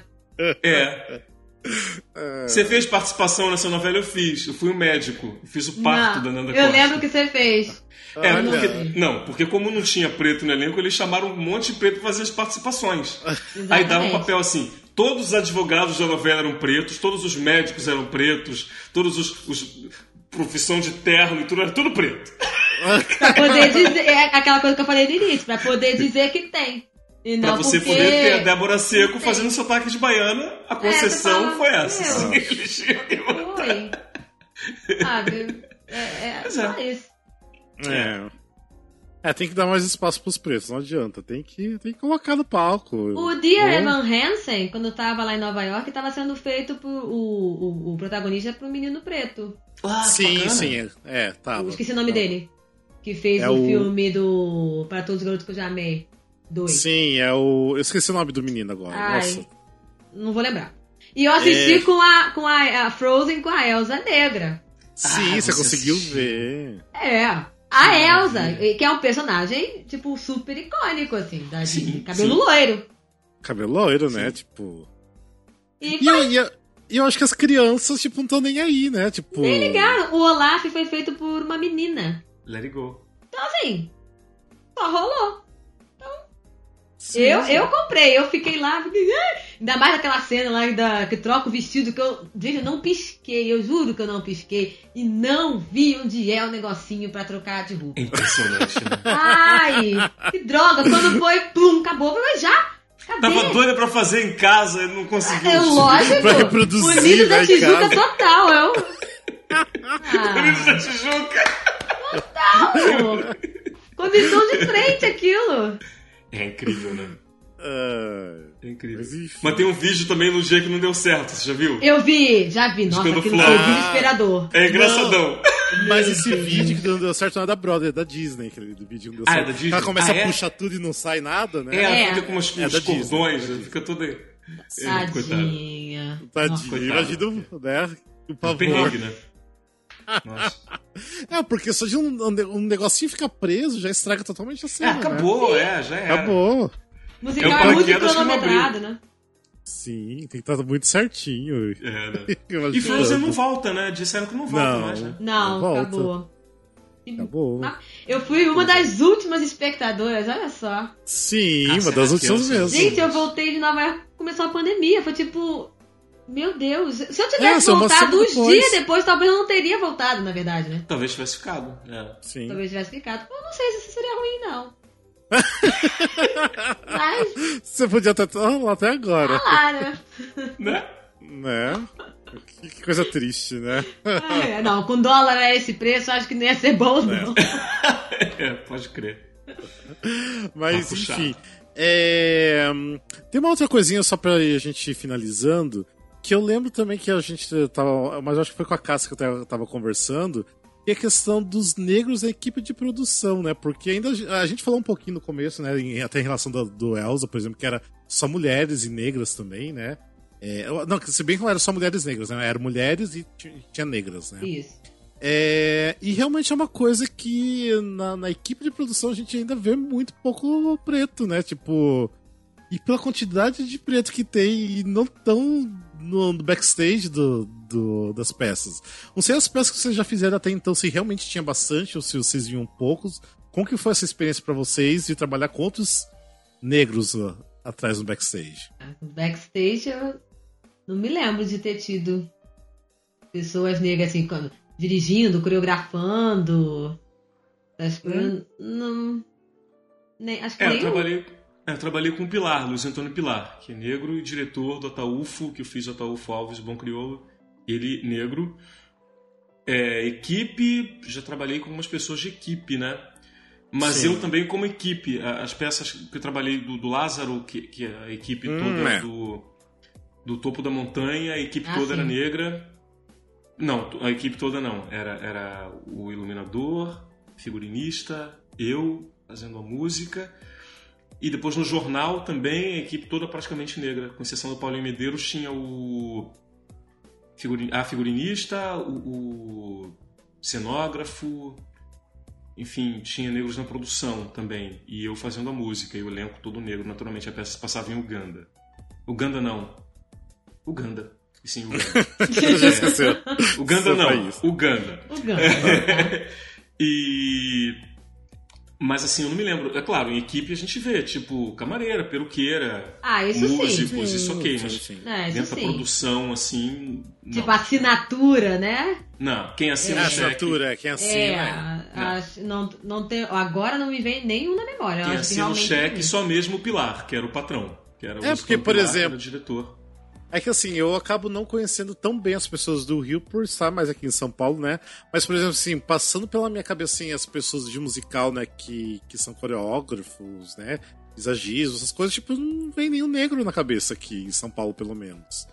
É. Você fez participação nessa novela? Eu fiz. Eu fui o médico. Eu fiz o parto da não, Nanda eu Costa. lembro que você fez. É, Olha. porque, não, porque como não tinha preto no elenco, eles chamaram um monte de preto pra fazer as participações. [LAUGHS] Aí dava um Exatamente. papel assim: todos os advogados da novela eram pretos, todos os médicos eram pretos, todos os. os profissão de terno e tudo, era tudo preto. Pra poder dizer. É aquela coisa que eu falei no início, pra poder dizer que tem. E Pra não você porque... poder ter a Débora Seco Tem. fazendo sotaque de baiana, a concessão fala, foi essa. meu. assim. Foi. [LAUGHS] Sabe? É, é é. isso. É. É, tem que dar mais espaço pros pretos, não adianta. Tem que, tem que colocar no palco. O Dear Ou- Evan Hansen, quando tava lá em Nova York, tava sendo feito por. O, o, o protagonista pro menino preto. Ah, Sim, bacana. sim, é. É, tava. Eu esqueci o nome dele. Que fez É o, o- filme do. Para Todos os Garotos que eu já amei. Dois. Sim, é o. Eu esqueci o nome do menino agora. Ai. Nossa. Não vou lembrar. E eu assisti É. com, a, com a, a Frozen com a Elsa Negra. Sim, Ah, você você conseguiu assistiu. ver. É. A Elsa, que é um personagem, tipo, super icônico, assim, da Sim. Cabelo sim. loiro. Cabelo loiro, né? Tipo. E E eu, e eu- e eu acho que as crianças, tipo, não estão nem aí, né? Tipo. nem ligaram. O Olaf foi feito por uma menina. Let it go. Então, assim, só rolou. Sim, eu, sim. eu comprei, eu fiquei lá, fiquei, "Ah!" ainda mais aquela cena lá da, que troca o vestido, que eu, gente, eu não pisquei, eu juro que eu não pisquei, e não vi onde é o negocinho pra trocar de roupa. É impressionante, né? [LAUGHS] Ai, que droga, quando foi, plum, acabou, mas já, cadê? Tava doida pra fazer em casa e não conseguiu. É lógico, Pra reproduzir, Unidos da né, em Tijuca casa. total, eu... Unidos [LAUGHS] Ah, da Tijuca. total. Condição de frente aquilo. É incrível, né? Ah, É incrível. Mas enfim. Mas tem um vídeo também no dia que não deu certo, você já viu? Eu vi, já vi, nossa, aquilo foi desesperador. É engraçadão. mas esse vídeo que não deu certo não é da Brother, é da Disney, aquele do vídeo que não deu Ah, é certo. da Disney? Ela começa Ah, é? a puxar tudo e não sai nada, né? É, ela É. fica com umas, É uns da Disney, cordões, é né? fica toda. Tadinha. Tadinho, Coitado. imagina, né? O pavor. perrengue, né? Nossa. É, porque só de um, um negocinho ficar preso já estraga totalmente a É, cena. né? acabou, é, já era. Acabou. Musical É um é, muito não cronometrado, né? Sim, tem que estar muito certinho. É, né? [LAUGHS] E Frozen não volta, né? Disseram que não volta Não. mais, né? Não, Volta. acabou. Acabou. Ah, Eu fui uma das últimas espectadoras, olha só. Sim, uma das últimas mesmo. Gente, eu voltei de Nova York, começou a pandemia. Foi tipo. Meu Deus. Se eu É, tivesse uma voltado uns depois. dias depois, talvez eu não teria voltado, na verdade, né? Talvez tivesse ficado. É. Sim. Talvez tivesse ficado. Eu não sei se isso seria ruim, não. [LAUGHS] Mas, Você podia até estar lá até agora, ah, né? Né? né? Que, coisa triste, né? Ai, não, com dólar a esse preço, eu acho que não ia ser bom, não. [LAUGHS] É, pode crer. Mas, enfim. é, hum, Tem uma outra coisinha só pra a gente ir finalizando. Que eu lembro também que a gente tava. Mas acho que foi com a Cássia que eu tava- conversando. E a questão dos negros na equipe de produção, né? Porque ainda a gente falou um pouquinho no começo, né? em- até em relação do, do Elsa, por exemplo, que era só mulheres e negras também, né? É, não, se bem que não era só mulheres negras, né? Eram mulheres e ti- tinha negras, né? Isso. É, e realmente é uma coisa que na, na equipe de produção a gente ainda vê muito pouco preto, né? Tipo, e pela quantidade de preto que tem e não tão no, backstage do, do, das peças. Não sei as peças que vocês já fizeram até então, se realmente tinha bastante ou se vocês viam poucos. Como que foi essa experiência para vocês de trabalhar com outros negros uh, atrás no backstage? Backstage eu não me lembro de ter tido pessoas negras assim, quando, dirigindo, coreografando. Acho que hum. não. Nem, acho que é, nem eu trabalhei, é, eu trabalhei com o Pilar, Luiz Antônio Pilar, que é negro e diretor do Ataúfo, que eu fiz o Ataúfo Alves Bom Crioulo. Ele, negro. É, equipe, já trabalhei com algumas pessoas de equipe, né? Mas Sim. eu também como equipe. As peças que eu trabalhei do, do Lázaro, que, que é a equipe hum, toda é. do, do topo da montanha, a equipe ah, toda sim. era negra. Não, a equipe toda não. Era, era o iluminador, figurinista, eu fazendo a música. E depois no jornal também a equipe toda praticamente negra, com exceção do Paulinho Medeiros, tinha o figurin... a figurinista, o, o cenógrafo, enfim, tinha negros na produção também. E eu fazendo a música, e o elenco todo negro, naturalmente a peça passava em Uganda. Uganda não. Uganda. E sim, Uganda. [LAUGHS] Esqueceu. Uganda não. Uganda. Uganda. [LAUGHS] e mas assim, eu não me lembro. É claro, em equipe a gente vê, tipo, camareira, peruqueira, ah, isso músicos, sim. isso ok, mas sim, é, dentro da produção, assim. Não. Tipo, assinatura, né? Não, quem assina é, o cheque. assinatura, quem assina. É, não. não tem, agora não me vem nenhum na memória. Quem assina o cheque, só mesmo o Pilar, que era o patrão. Que era é, porque, por Pilar, exemplo. o diretor. É que assim, eu acabo não conhecendo tão bem as pessoas do Rio por estar mais aqui em São Paulo, né? Mas, por exemplo, assim, passando pela minha assim, as pessoas de musical, né, que, que são coreógrafos, né? Exagismos, essas coisas, tipo, não vem nenhum negro na cabeça aqui em São Paulo, pelo menos.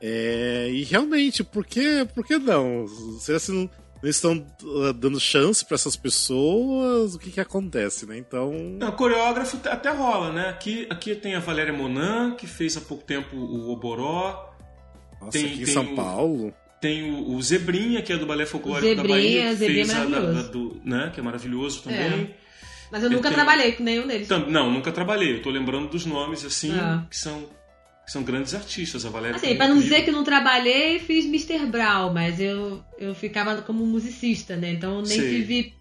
É, e realmente, por que, por que não? Será que não, eles estão uh, dando chance para essas pessoas, o que que acontece, né? Então. Não, coreógrafo até rola, né? Aqui, aqui tem a Valéria Monan, que fez há pouco tempo o Oboró. Nossa, tem, aqui em tem São o, Paulo. Tem o, o, Zebrinha, que é do Balé Folclórico Zebrinha, da Bahia, que Zebrinha fez é a, da, da, do, né? Que é maravilhoso também. É. Mas eu nunca eu trabalhei com nenhum deles. Não, nunca trabalhei. Eu tô lembrando dos nomes, assim, é. que são são grandes artistas, a Valéria. Assim, pra não dizer que não trabalhei, fiz Mr. Brown, mas eu, eu ficava como musicista, né? Então nem tive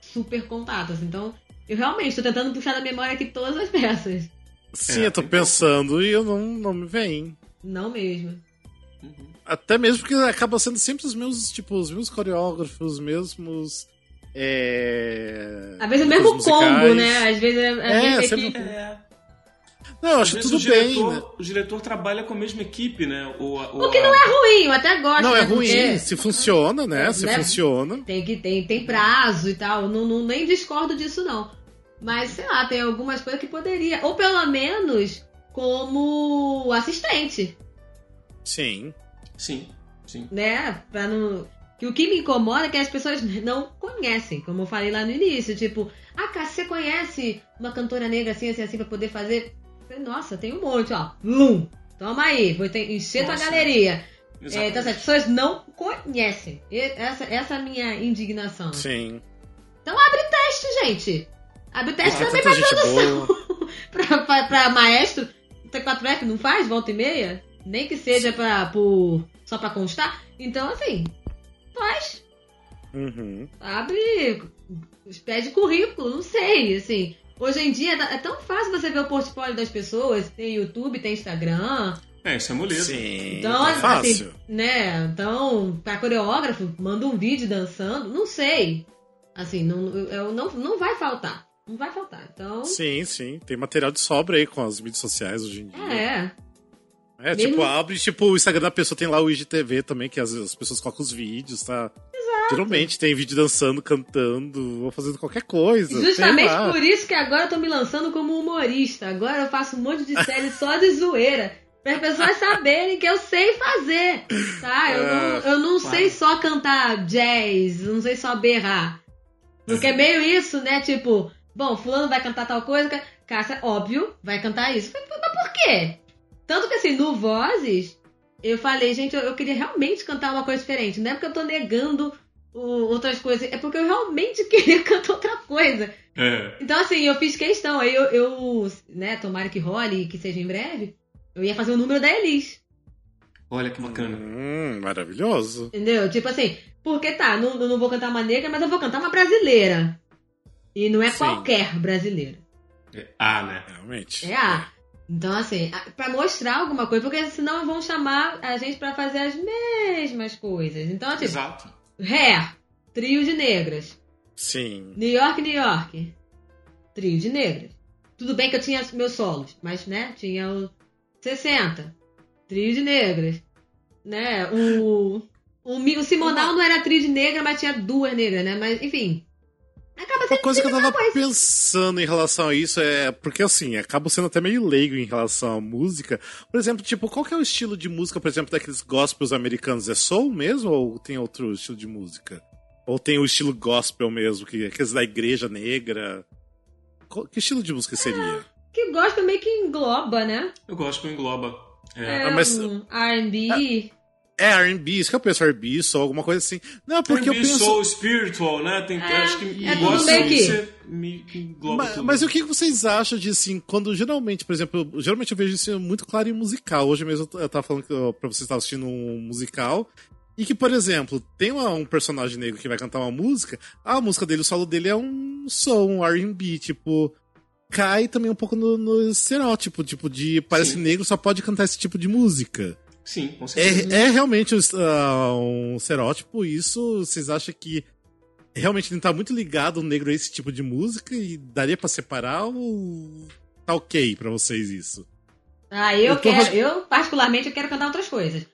super contatos. Então, eu realmente estou tentando puxar da memória aqui todas as peças. Sim, é, eu tô pensando e eu não, não me vem. Não mesmo. Uhum. Até mesmo porque acaba sendo sempre os meus, tipo, os meus coreógrafos, os mesmos. É... Às vezes é o mesmo combo, né? Às vezes é, é, é sempre... É. Não, eu acho tudo o diretor, bem. Né? O diretor trabalha com a mesma equipe, né? O, o, o que a... não é ruim, eu até gosto. Não, é né? ruim, porque... se funciona, né? Se né? funciona. Tem que tem, tem prazo e tal. Não, não, nem discordo disso, não. Mas, sei lá, tem algumas coisas que poderia. Ou pelo menos como assistente. Sim. Sim, sim. Né? Pra não. Que o que me incomoda é que as pessoas não conhecem, como eu falei lá no início. Tipo, ah, cara, você conhece uma cantora negra assim, assim, assim, pra poder fazer? Nossa, tem um monte, ó. Lum! Toma aí, vou ter, encher tua galeria. É, então, as pessoas não conhecem. Essa, essa é a minha indignação. Sim. Então abre teste, gente. Abre teste ah, também pra produção. [LAUGHS] pra, pra, pra, maestro. T4F não faz volta e meia? Nem que seja pra, por, só pra constar. Então, assim, faz. Uhum. Abre, pede currículo, não sei, assim. Hoje em dia é tão fácil você ver o portfólio das pessoas. Tem YouTube, tem Instagram. É, isso é moleza. Sim, então, é assim, fácil. né? Então, pra coreógrafo, manda um vídeo dançando. Não sei. Assim, não, eu, não, não vai faltar. Não vai faltar. Então. Sim, sim. Tem material de sobra aí com as mídias sociais hoje em dia. É. É, Mesmo... tipo, abre, tipo, o Instagram da pessoa tem lá o IGTV também, que as, as pessoas colocam os vídeos, tá? Geralmente tem vídeo dançando, cantando, ou fazendo qualquer coisa. Justamente por isso que agora eu tô me lançando como humorista. Agora eu faço um monte de série só de zoeira. Para as pessoas saberem que eu sei fazer, tá? Eu não, eu não sei só cantar jazz, não sei só berrar. Porque é meio isso, né? Tipo, bom, fulano vai cantar tal coisa, Cássia, óbvio, vai cantar isso. Mas por quê? Tanto que assim, no Vozes, eu falei, gente, eu, eu, queria realmente cantar uma coisa diferente. Não é porque eu tô negando outras coisas. É porque eu realmente [LAUGHS] queria cantar outra coisa. É. Então, assim, eu fiz questão. Aí eu, eu, né, tomara que role e que seja em breve, eu ia fazer o número da Elis. Olha que bacana. Hum, maravilhoso. Entendeu? Tipo assim, porque tá, não, não vou cantar uma negra, mas eu vou cantar uma brasileira. E não é Sim. qualquer brasileira. É A, né? Realmente. É a. Então, assim, a- pra mostrar alguma coisa, porque senão vão chamar a gente pra fazer as mesmas coisas. Então, tipo, Exato. Hair, trio de negras. Sim. New York, New York. Trio de negras. Tudo bem que eu tinha meus solos, mas, né, tinha o 60. Trio de negras. Né, o... O, o Simonal não era trio de negra, mas tinha duas negras, né? Mas, enfim. Acaba Uma coisa que eu tava coisa. pensando em relação a isso é. Porque assim, acabo sendo até meio leigo em relação à música. Por exemplo, tipo, qual que é o estilo de música, por exemplo, daqueles gospels americanos? É soul mesmo ou tem outro estilo de música? Ou tem o estilo gospel mesmo, que aqueles da igreja negra? Qual- que estilo de música seria? Que gosta meio que engloba, né? Eu gosto que engloba. É. É, Ah, mas- um R&B. É R&B, isso que eu penso, R&B, soul, alguma coisa assim. Não, porque eu R&B, penso... soul, spiritual, né? Tem, É, acho que é gosto meio que- é que engloba Mas, tudo. mas o que vocês acham de assim, quando geralmente, por exemplo, eu- geralmente eu vejo isso muito claro em musical. Hoje mesmo eu tava falando que eu- pra vocês estar assistindo um musical. E que, por exemplo, tem uma- um personagem negro que vai cantar uma música, a música dele, o solo dele é um soul, um R&B, tipo, cai também um pouco no, no estereótipo, tipo, de parece Sim. negro só pode cantar esse tipo de música. Sim, com certeza. É, é realmente ah, um estereótipo, isso vocês acham que realmente ele tá muito ligado o negro a esse tipo de música e daria pra separar ou tá ok pra vocês isso? Ah, eu Eu tô quero, ras- eu particularmente eu quero cantar outras coisas.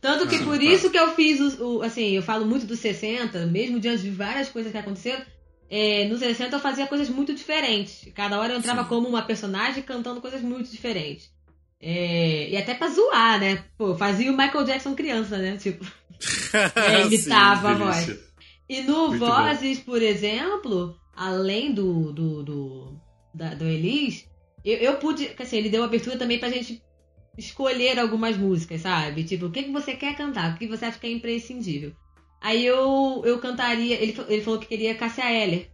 Tanto que Ah, por tá. isso que eu fiz o, o- assim, eu falo muito dos 60, mesmo diante de várias coisas que aconteceram, é, nos 60 eu fazia coisas muito diferentes. Cada hora eu entrava Sim. como uma personagem cantando coisas muito diferentes. É, e até pra zoar, né? Pô, fazia o Michael Jackson criança, né? Tipo, [LAUGHS] é, imitava a voz. Delícia. E no Muito Vozes, por exemplo, além do do, do, da- do Elis, eu, eu pude. Assim, ele deu abertura também pra gente escolher algumas músicas, sabe? Tipo, o que, que você quer cantar? O que você acha que é imprescindível? Aí eu, eu cantaria. Ele, ele falou que queria Cássia Eller.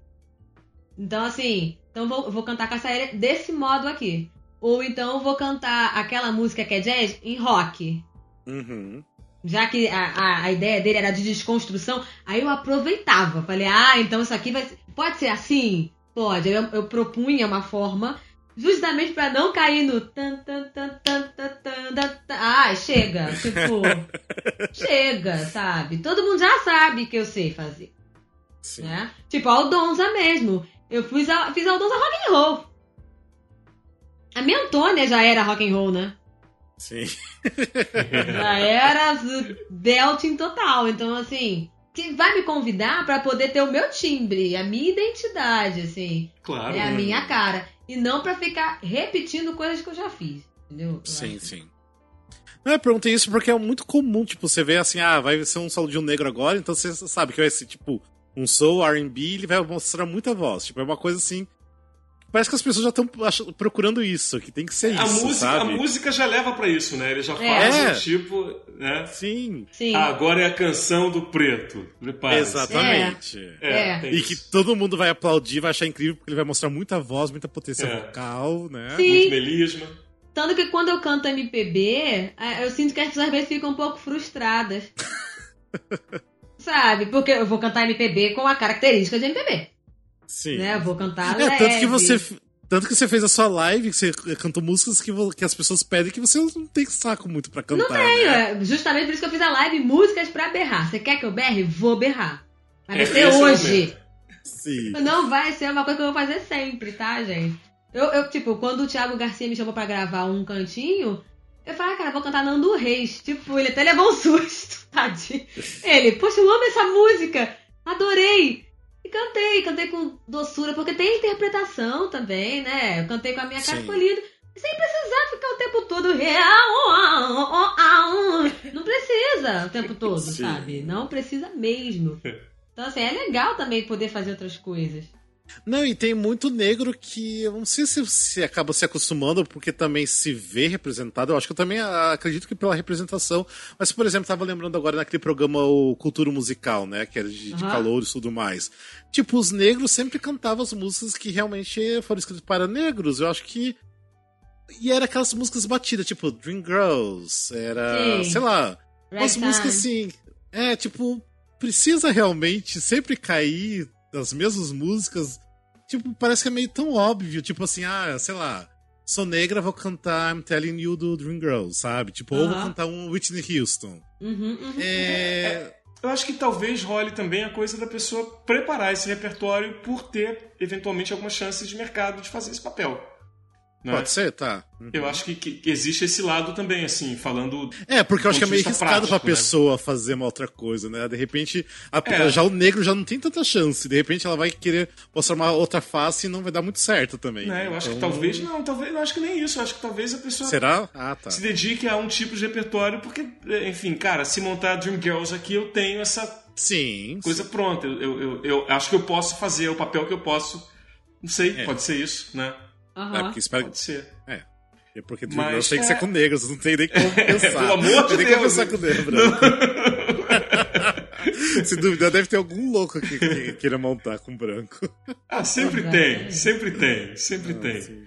Então, assim, então vou, vou cantar Cássia Eller desse modo aqui. Ou então vou cantar aquela música que é jazz em rock. Uhum. Já que a, a, a ideia dele era de desconstrução, aí eu aproveitava. Falei, ah, então isso aqui vai ser- pode ser assim? Pode. Eu, eu propunha uma forma justamente pra não cair no. tan, tan, tan, tan, tan, tan, tan, tan. Ah, chega. Tipo, [LAUGHS] chega, sabe? Todo mundo já sabe que eu sei fazer, Sim. né? Tipo, a Aldonza mesmo. Eu fiz a, fiz a Aldonza rock and roll. A minha Antônia já era rock and roll, né? Sim. [LAUGHS] Já era belting total. Então, assim, que vai me convidar pra poder ter o meu timbre, a minha identidade, assim, Claro. é a minha cara. E não pra ficar repetindo coisas que eu já fiz. Entendeu? Eu Sim, acho. sim. Não, eu perguntei isso porque é muito comum, tipo, você vê assim, ah, vai ser um solo de um negro agora, então você sabe que vai ser, tipo, um soul, R&B, ele vai mostrar muita voz. Tipo, é uma coisa assim... Parece que as pessoas já estão procurando isso, que tem que ser A isso, música, a sabe? música já leva pra isso, né? Ele já É. faz É. um tipo, né? Sim, Sim. Ah, agora é a canção do preto. Prepara. exatamente. É, É. tem E que todo mundo vai aplaudir, vai achar incrível, porque ele vai mostrar muita voz, muita potência É. vocal, né? Sim. Muito melisma. Tanto que quando eu canto MPB, eu sinto que as pessoas às vezes ficam um pouco frustradas. [LAUGHS] Sabe? Porque eu vou cantar MPB com a característica de MPB. Sim. Né? Eu vou cantar É, leve. tanto que você. Tanto que você fez a sua live, que você cantou músicas que, que as pessoas pedem que você não tem saco muito pra cantar. Não tenho, né? é justamente por isso que eu fiz a live Músicas pra Berrar. Você quer que eu berre? Vou berrar. Mas vai É, ser é hoje. Sim. Não vai ser uma coisa que eu vou fazer sempre, tá, gente? Eu, eu, tipo, quando o Thiago Garcia me chamou pra gravar um cantinho, eu falei, ah, cara, vou cantar Nando Reis. Tipo, ele até levou um [LAUGHS] susto, tadinho. Ele, poxa, eu amo essa música. Adorei. Cantei, cantei com doçura, porque tem interpretação também, né? Eu cantei com a minha cara Sim. escolhida. Sem precisar ficar o tempo todo. Não precisa o tempo todo, Sim. sabe? Não precisa mesmo. [LAUGHS] Então, assim, é legal também poder fazer outras coisas. Não, e tem muito negro que eu não sei se se acaba se acostumando porque também se vê representado. Eu acho que eu também acredito que pela representação. Mas, por exemplo, tava lembrando agora naquele programa o Cultura Musical, né? Que era de, de Aham. calor e tudo mais. Tipo, os negros sempre cantavam as músicas que realmente foram escritas para negros. Eu acho que. E era aquelas músicas batidas, tipo Dream Girls, era. Sim. sei lá. Umas músicas assim. É, tipo, precisa realmente sempre cair das mesmas músicas. Tipo, parece que é meio tão óbvio. Tipo assim, ah, sei lá. Sou negra, vou cantar I'm Telling You do Dream Girls, sabe? Tipo, ou vou cantar um Whitney Houston. Uhum, uhum. É. Eu acho que talvez role também a coisa da pessoa preparar esse repertório por ter, eventualmente, algumas chances de mercado de fazer esse papel. Né? Pode ser, tá. Eu acho que, que- que existe esse lado também, assim, falando. É, porque eu acho que é meio arriscado pra né? pessoa fazer uma outra coisa, né? De repente, a- É. já o negro já não tem tanta chance. De repente ela vai querer mostrar uma outra face e não vai dar muito certo também. Né? Eu acho que Então, talvez. Não, talvez. Eu acho que nem isso. Eu acho que talvez a pessoa Será? Ah, tá. se dedique a um tipo de repertório, porque, enfim, cara, se montar Dream Girls aqui, eu tenho essa Sim. coisa pronta. Eu, eu, eu, eu acho que eu posso fazer o papel que eu posso. Não sei, É. pode ser isso, né? É, Aham. porque espera... Pode ser. É. É porque Mas, tem que é. ser com negros, não tem nem como pensar. Pelo amor de tem nem Deus, como pensar né? com negro. [LAUGHS] Se duvidar, deve ter algum louco aqui que queira montar com branco. Ah, sempre tem, sempre tem, sempre tem. Assim.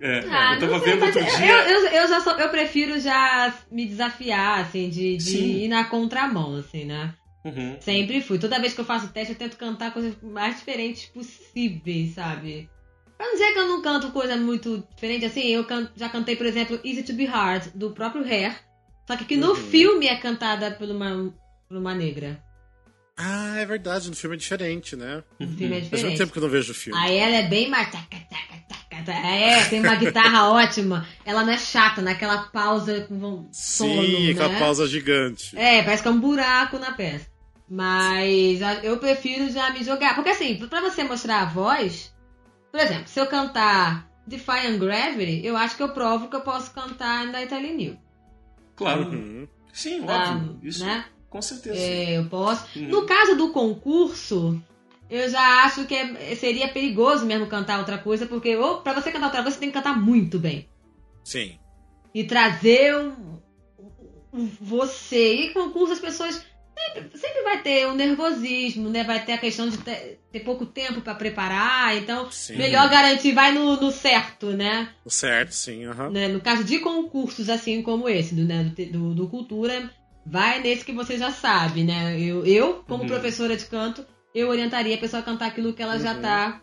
É, Ah, eu tava não sei, vendo outro eu, dia. eu, eu já sou, eu prefiro já me desafiar, assim, de, de ir na contramão, assim, né? Uhum. Sempre fui. Toda vez que eu faço teste, eu tento cantar coisas mais diferentes possíveis, sabe? Pra não dizer que eu não canto coisa muito diferente, assim, eu can- já cantei, por exemplo, Easy to Be Hard, do próprio Hair. Só que que no Uhum. filme é cantada por uma, por uma negra. Ah, é verdade, no filme é diferente, né? No filme é Faz muito diferente. tempo que eu não vejo o filme. Aí ela é bem mais. É, tem uma guitarra [LAUGHS] ótima. Ela não é chata, naquela pausa com sono, Sim, aquela né? pausa gigante. É, parece que é um buraco na peça. Mas eu prefiro já me jogar. Porque assim, pra você mostrar a voz, por exemplo, se eu cantar Defying Gravity, eu acho que eu provo que eu posso cantar da Italian New. Claro. Uhum. Sim, Ah, óbvio. Isso, né? com certeza. É, eu posso. Uhum. No caso do concurso, eu já acho que é- seria perigoso mesmo cantar outra coisa, porque ou pra você cantar outra coisa, você tem que cantar muito bem. Sim. E trazer um, um- você. E concurso, as pessoas. Sempre, sempre vai ter o nervosismo, né? Vai ter a questão de ter, ter pouco tempo pra preparar. Então, Sim. melhor garantir, vai no, no certo, né? Certo, sim. aham. né? No caso de concursos assim como esse, do, né, do, do, do Cultura, vai nesse que você já sabe, né? Eu, eu como Uhum. professora de canto, eu orientaria a pessoa a cantar aquilo que ela já Uhum. tá,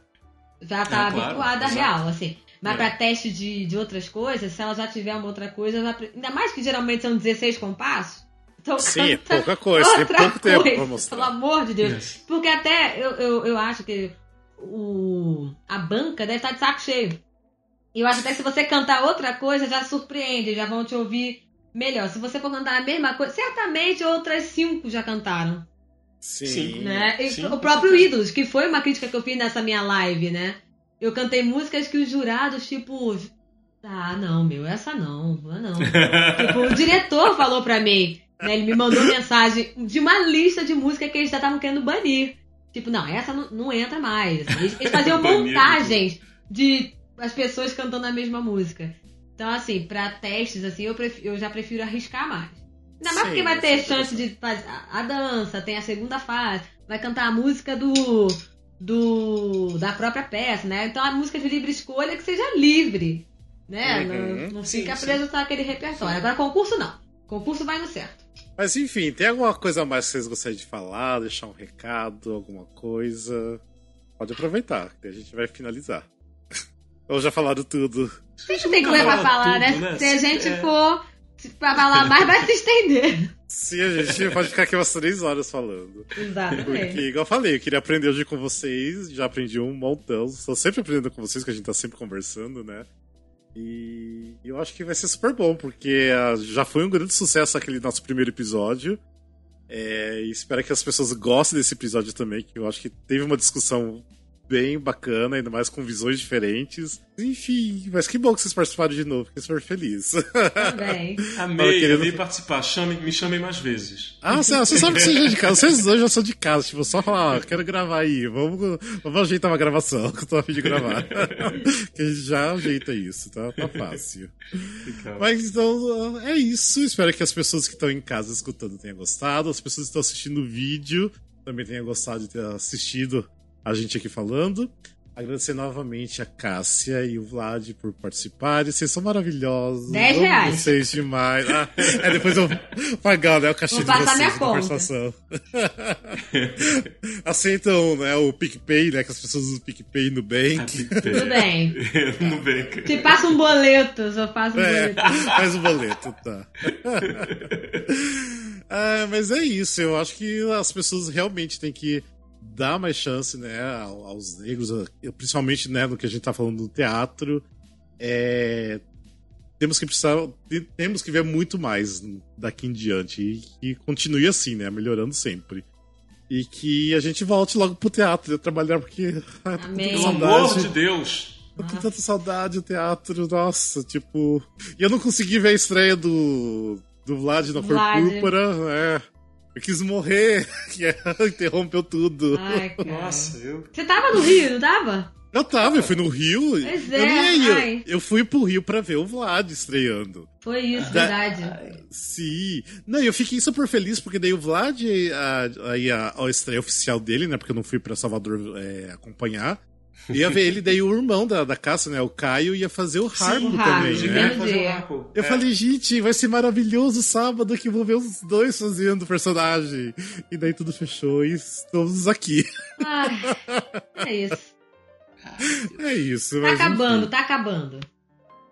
já tá É, claro, habituada a exato. real, assim. Mas É. pra teste de, de outras coisas, se ela já tiver uma outra coisa, já pre- ainda mais que geralmente são 16 compassos. Então Sim, é pouca coisa, tem outra pouco tempo coisa, pra Pelo mostrar. amor de Deus. Yes. Porque até eu, eu, eu acho que o, a banca deve estar de saco cheio. E eu acho até que se você cantar outra coisa, já surpreende, já vão te ouvir melhor. Se você for cantar a mesma coisa, certamente outras cinco já cantaram. Sim. Né? E Sim, o próprio. Ídolos, que foi uma crítica que eu fiz nessa minha live, né? Eu cantei músicas que os jurados, tipo. Ah, não, meu, essa não, não. [LAUGHS] tipo, o diretor falou pra mim, né? Ele me mandou mensagem de uma lista de música que eles já estavam querendo banir. Tipo, não, essa não, não entra mais. Eles, eles faziam [LAUGHS] Banir, montagens de as pessoas cantando a mesma música. Então, assim, pra testes, assim, eu, pref- eu já prefiro arriscar mais. Ainda mais Sim, porque vai isso ter é chance de fazer a, a dança, tem a segunda fase, vai cantar a música do, do da própria peça, né? Então a música de livre escolha que seja livre, né? Uhum. Não, não Sim, fica sim. preso só aquele repertório. Agora concurso não. Concurso vai no certo. Mas enfim, tem alguma coisa a mais que vocês gostariam de falar? Deixar um recado, alguma coisa? Pode aproveitar, que a gente vai finalizar. [LAUGHS] Ou já falaram tudo? Sempre tem coisa pra fala falar, tudo, né? né? Se a gente É. for pra falar mais, vai se estender. Sim, a gente [LAUGHS] pode ficar aqui umas três horas falando. Porque, Exatamente. igual eu falei, eu queria aprender hoje com vocês, já aprendi um montão. Estou sempre aprendendo com vocês, que a gente tá sempre conversando, né? E eu acho que vai ser super bom, porque ah, já foi um grande sucesso aquele nosso primeiro episódio. É, e espero que as pessoas gostem desse episódio também, que eu acho que teve uma discussão bem bacana, ainda mais com visões diferentes. Enfim, mas que bom que vocês participaram de novo, fiquei super feliz. [LAUGHS] Também. Amei, querendo- amei participar. Chame, me chamem mais vezes. Ah, você, você sabe que você já é de casa. Vocês dois já são de casa. Tipo, só falar, ó, quero gravar aí. Vamos, vamos ajeitar uma gravação, [LAUGHS] que eu tô a fim de gravar. [LAUGHS] que a gente já ajeita isso, tá? Tá fácil. Mas então, é isso. Espero que as pessoas que estão em casa escutando tenham gostado. As pessoas que estão assistindo o vídeo também tenham gostado de ter assistido a gente aqui falando. Agradecer novamente a Cássia e o Vlad por participarem. Vocês são maravilhosos. Dez Amo reais. Vocês demais. Ah, é, depois eu pagar, né? O cachê Vou de passar vocês minha participação. [LAUGHS] Aceitam né, o PicPay, né? Que as pessoas usam o PicPay no Bank. Tudo bem. Nubank. Te [LAUGHS] passa um boleto, eu faço um É, boleto. [LAUGHS] faz o boleto, tá. Ah, mas é isso, eu acho que as pessoas realmente têm que dar mais chance, né, ao- aos negros, a- principalmente, né, no que a gente tá falando do teatro. É, temos que precisar, te- temos que ver muito mais daqui em diante e que continue assim, né, melhorando sempre. E que a gente volte logo pro teatro a trabalhar, porque [LAUGHS] tô com Amém. tanta Pelo amor saudade. de Deus. Eu tô com tanta saudade do teatro, nossa, tipo. E eu não consegui ver a estreia do, do Vlad na Cor Vlad. Púrpura, é. Eu quis morrer, [LAUGHS] é, interrompeu tudo. Ai, cara. Nossa, eu. Você tava no Rio, não tava? Eu tava, eu fui no Rio. Pois eu é, nem ia. Eu fui pro Rio pra ver o Vlad estreando. Foi isso, Da- verdade. Sim. Não, eu fiquei super feliz porque daí o Vlad, a- aí a, a estreia oficial dele, né? Porque eu não fui pra Salvador é, acompanhar. Ia ver ele, daí o irmão da, da Cássia, né? O Caio, ia fazer o Harpo o Harpo, também, de né? Eu É. falei, gente, vai ser maravilhoso sábado que eu vou ver os dois fazendo o personagem. E daí tudo fechou e estamos aqui. Ai, é isso. [LAUGHS] É isso. Tá acabando, enfim. tá acabando.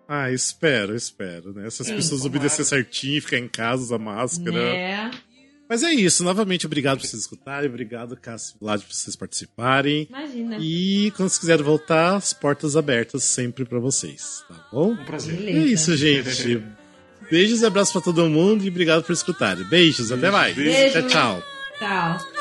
Ah, espero, espero, né? Se as pessoas tomara. obedecer certinho, ficar em casa, usar máscara. Né? Mas é isso. Novamente, obrigado por vocês escutarem. Obrigado, Cássio e Vlad, por vocês participarem. Imagina. E quando vocês quiserem voltar, as portas abertas sempre pra vocês, tá bom? Um prazer. Beleza. É isso, gente. Beijos e abraços pra todo mundo e obrigado por escutarem. Beijos, até mais. Beijo. Tchau, tchau. Tchau.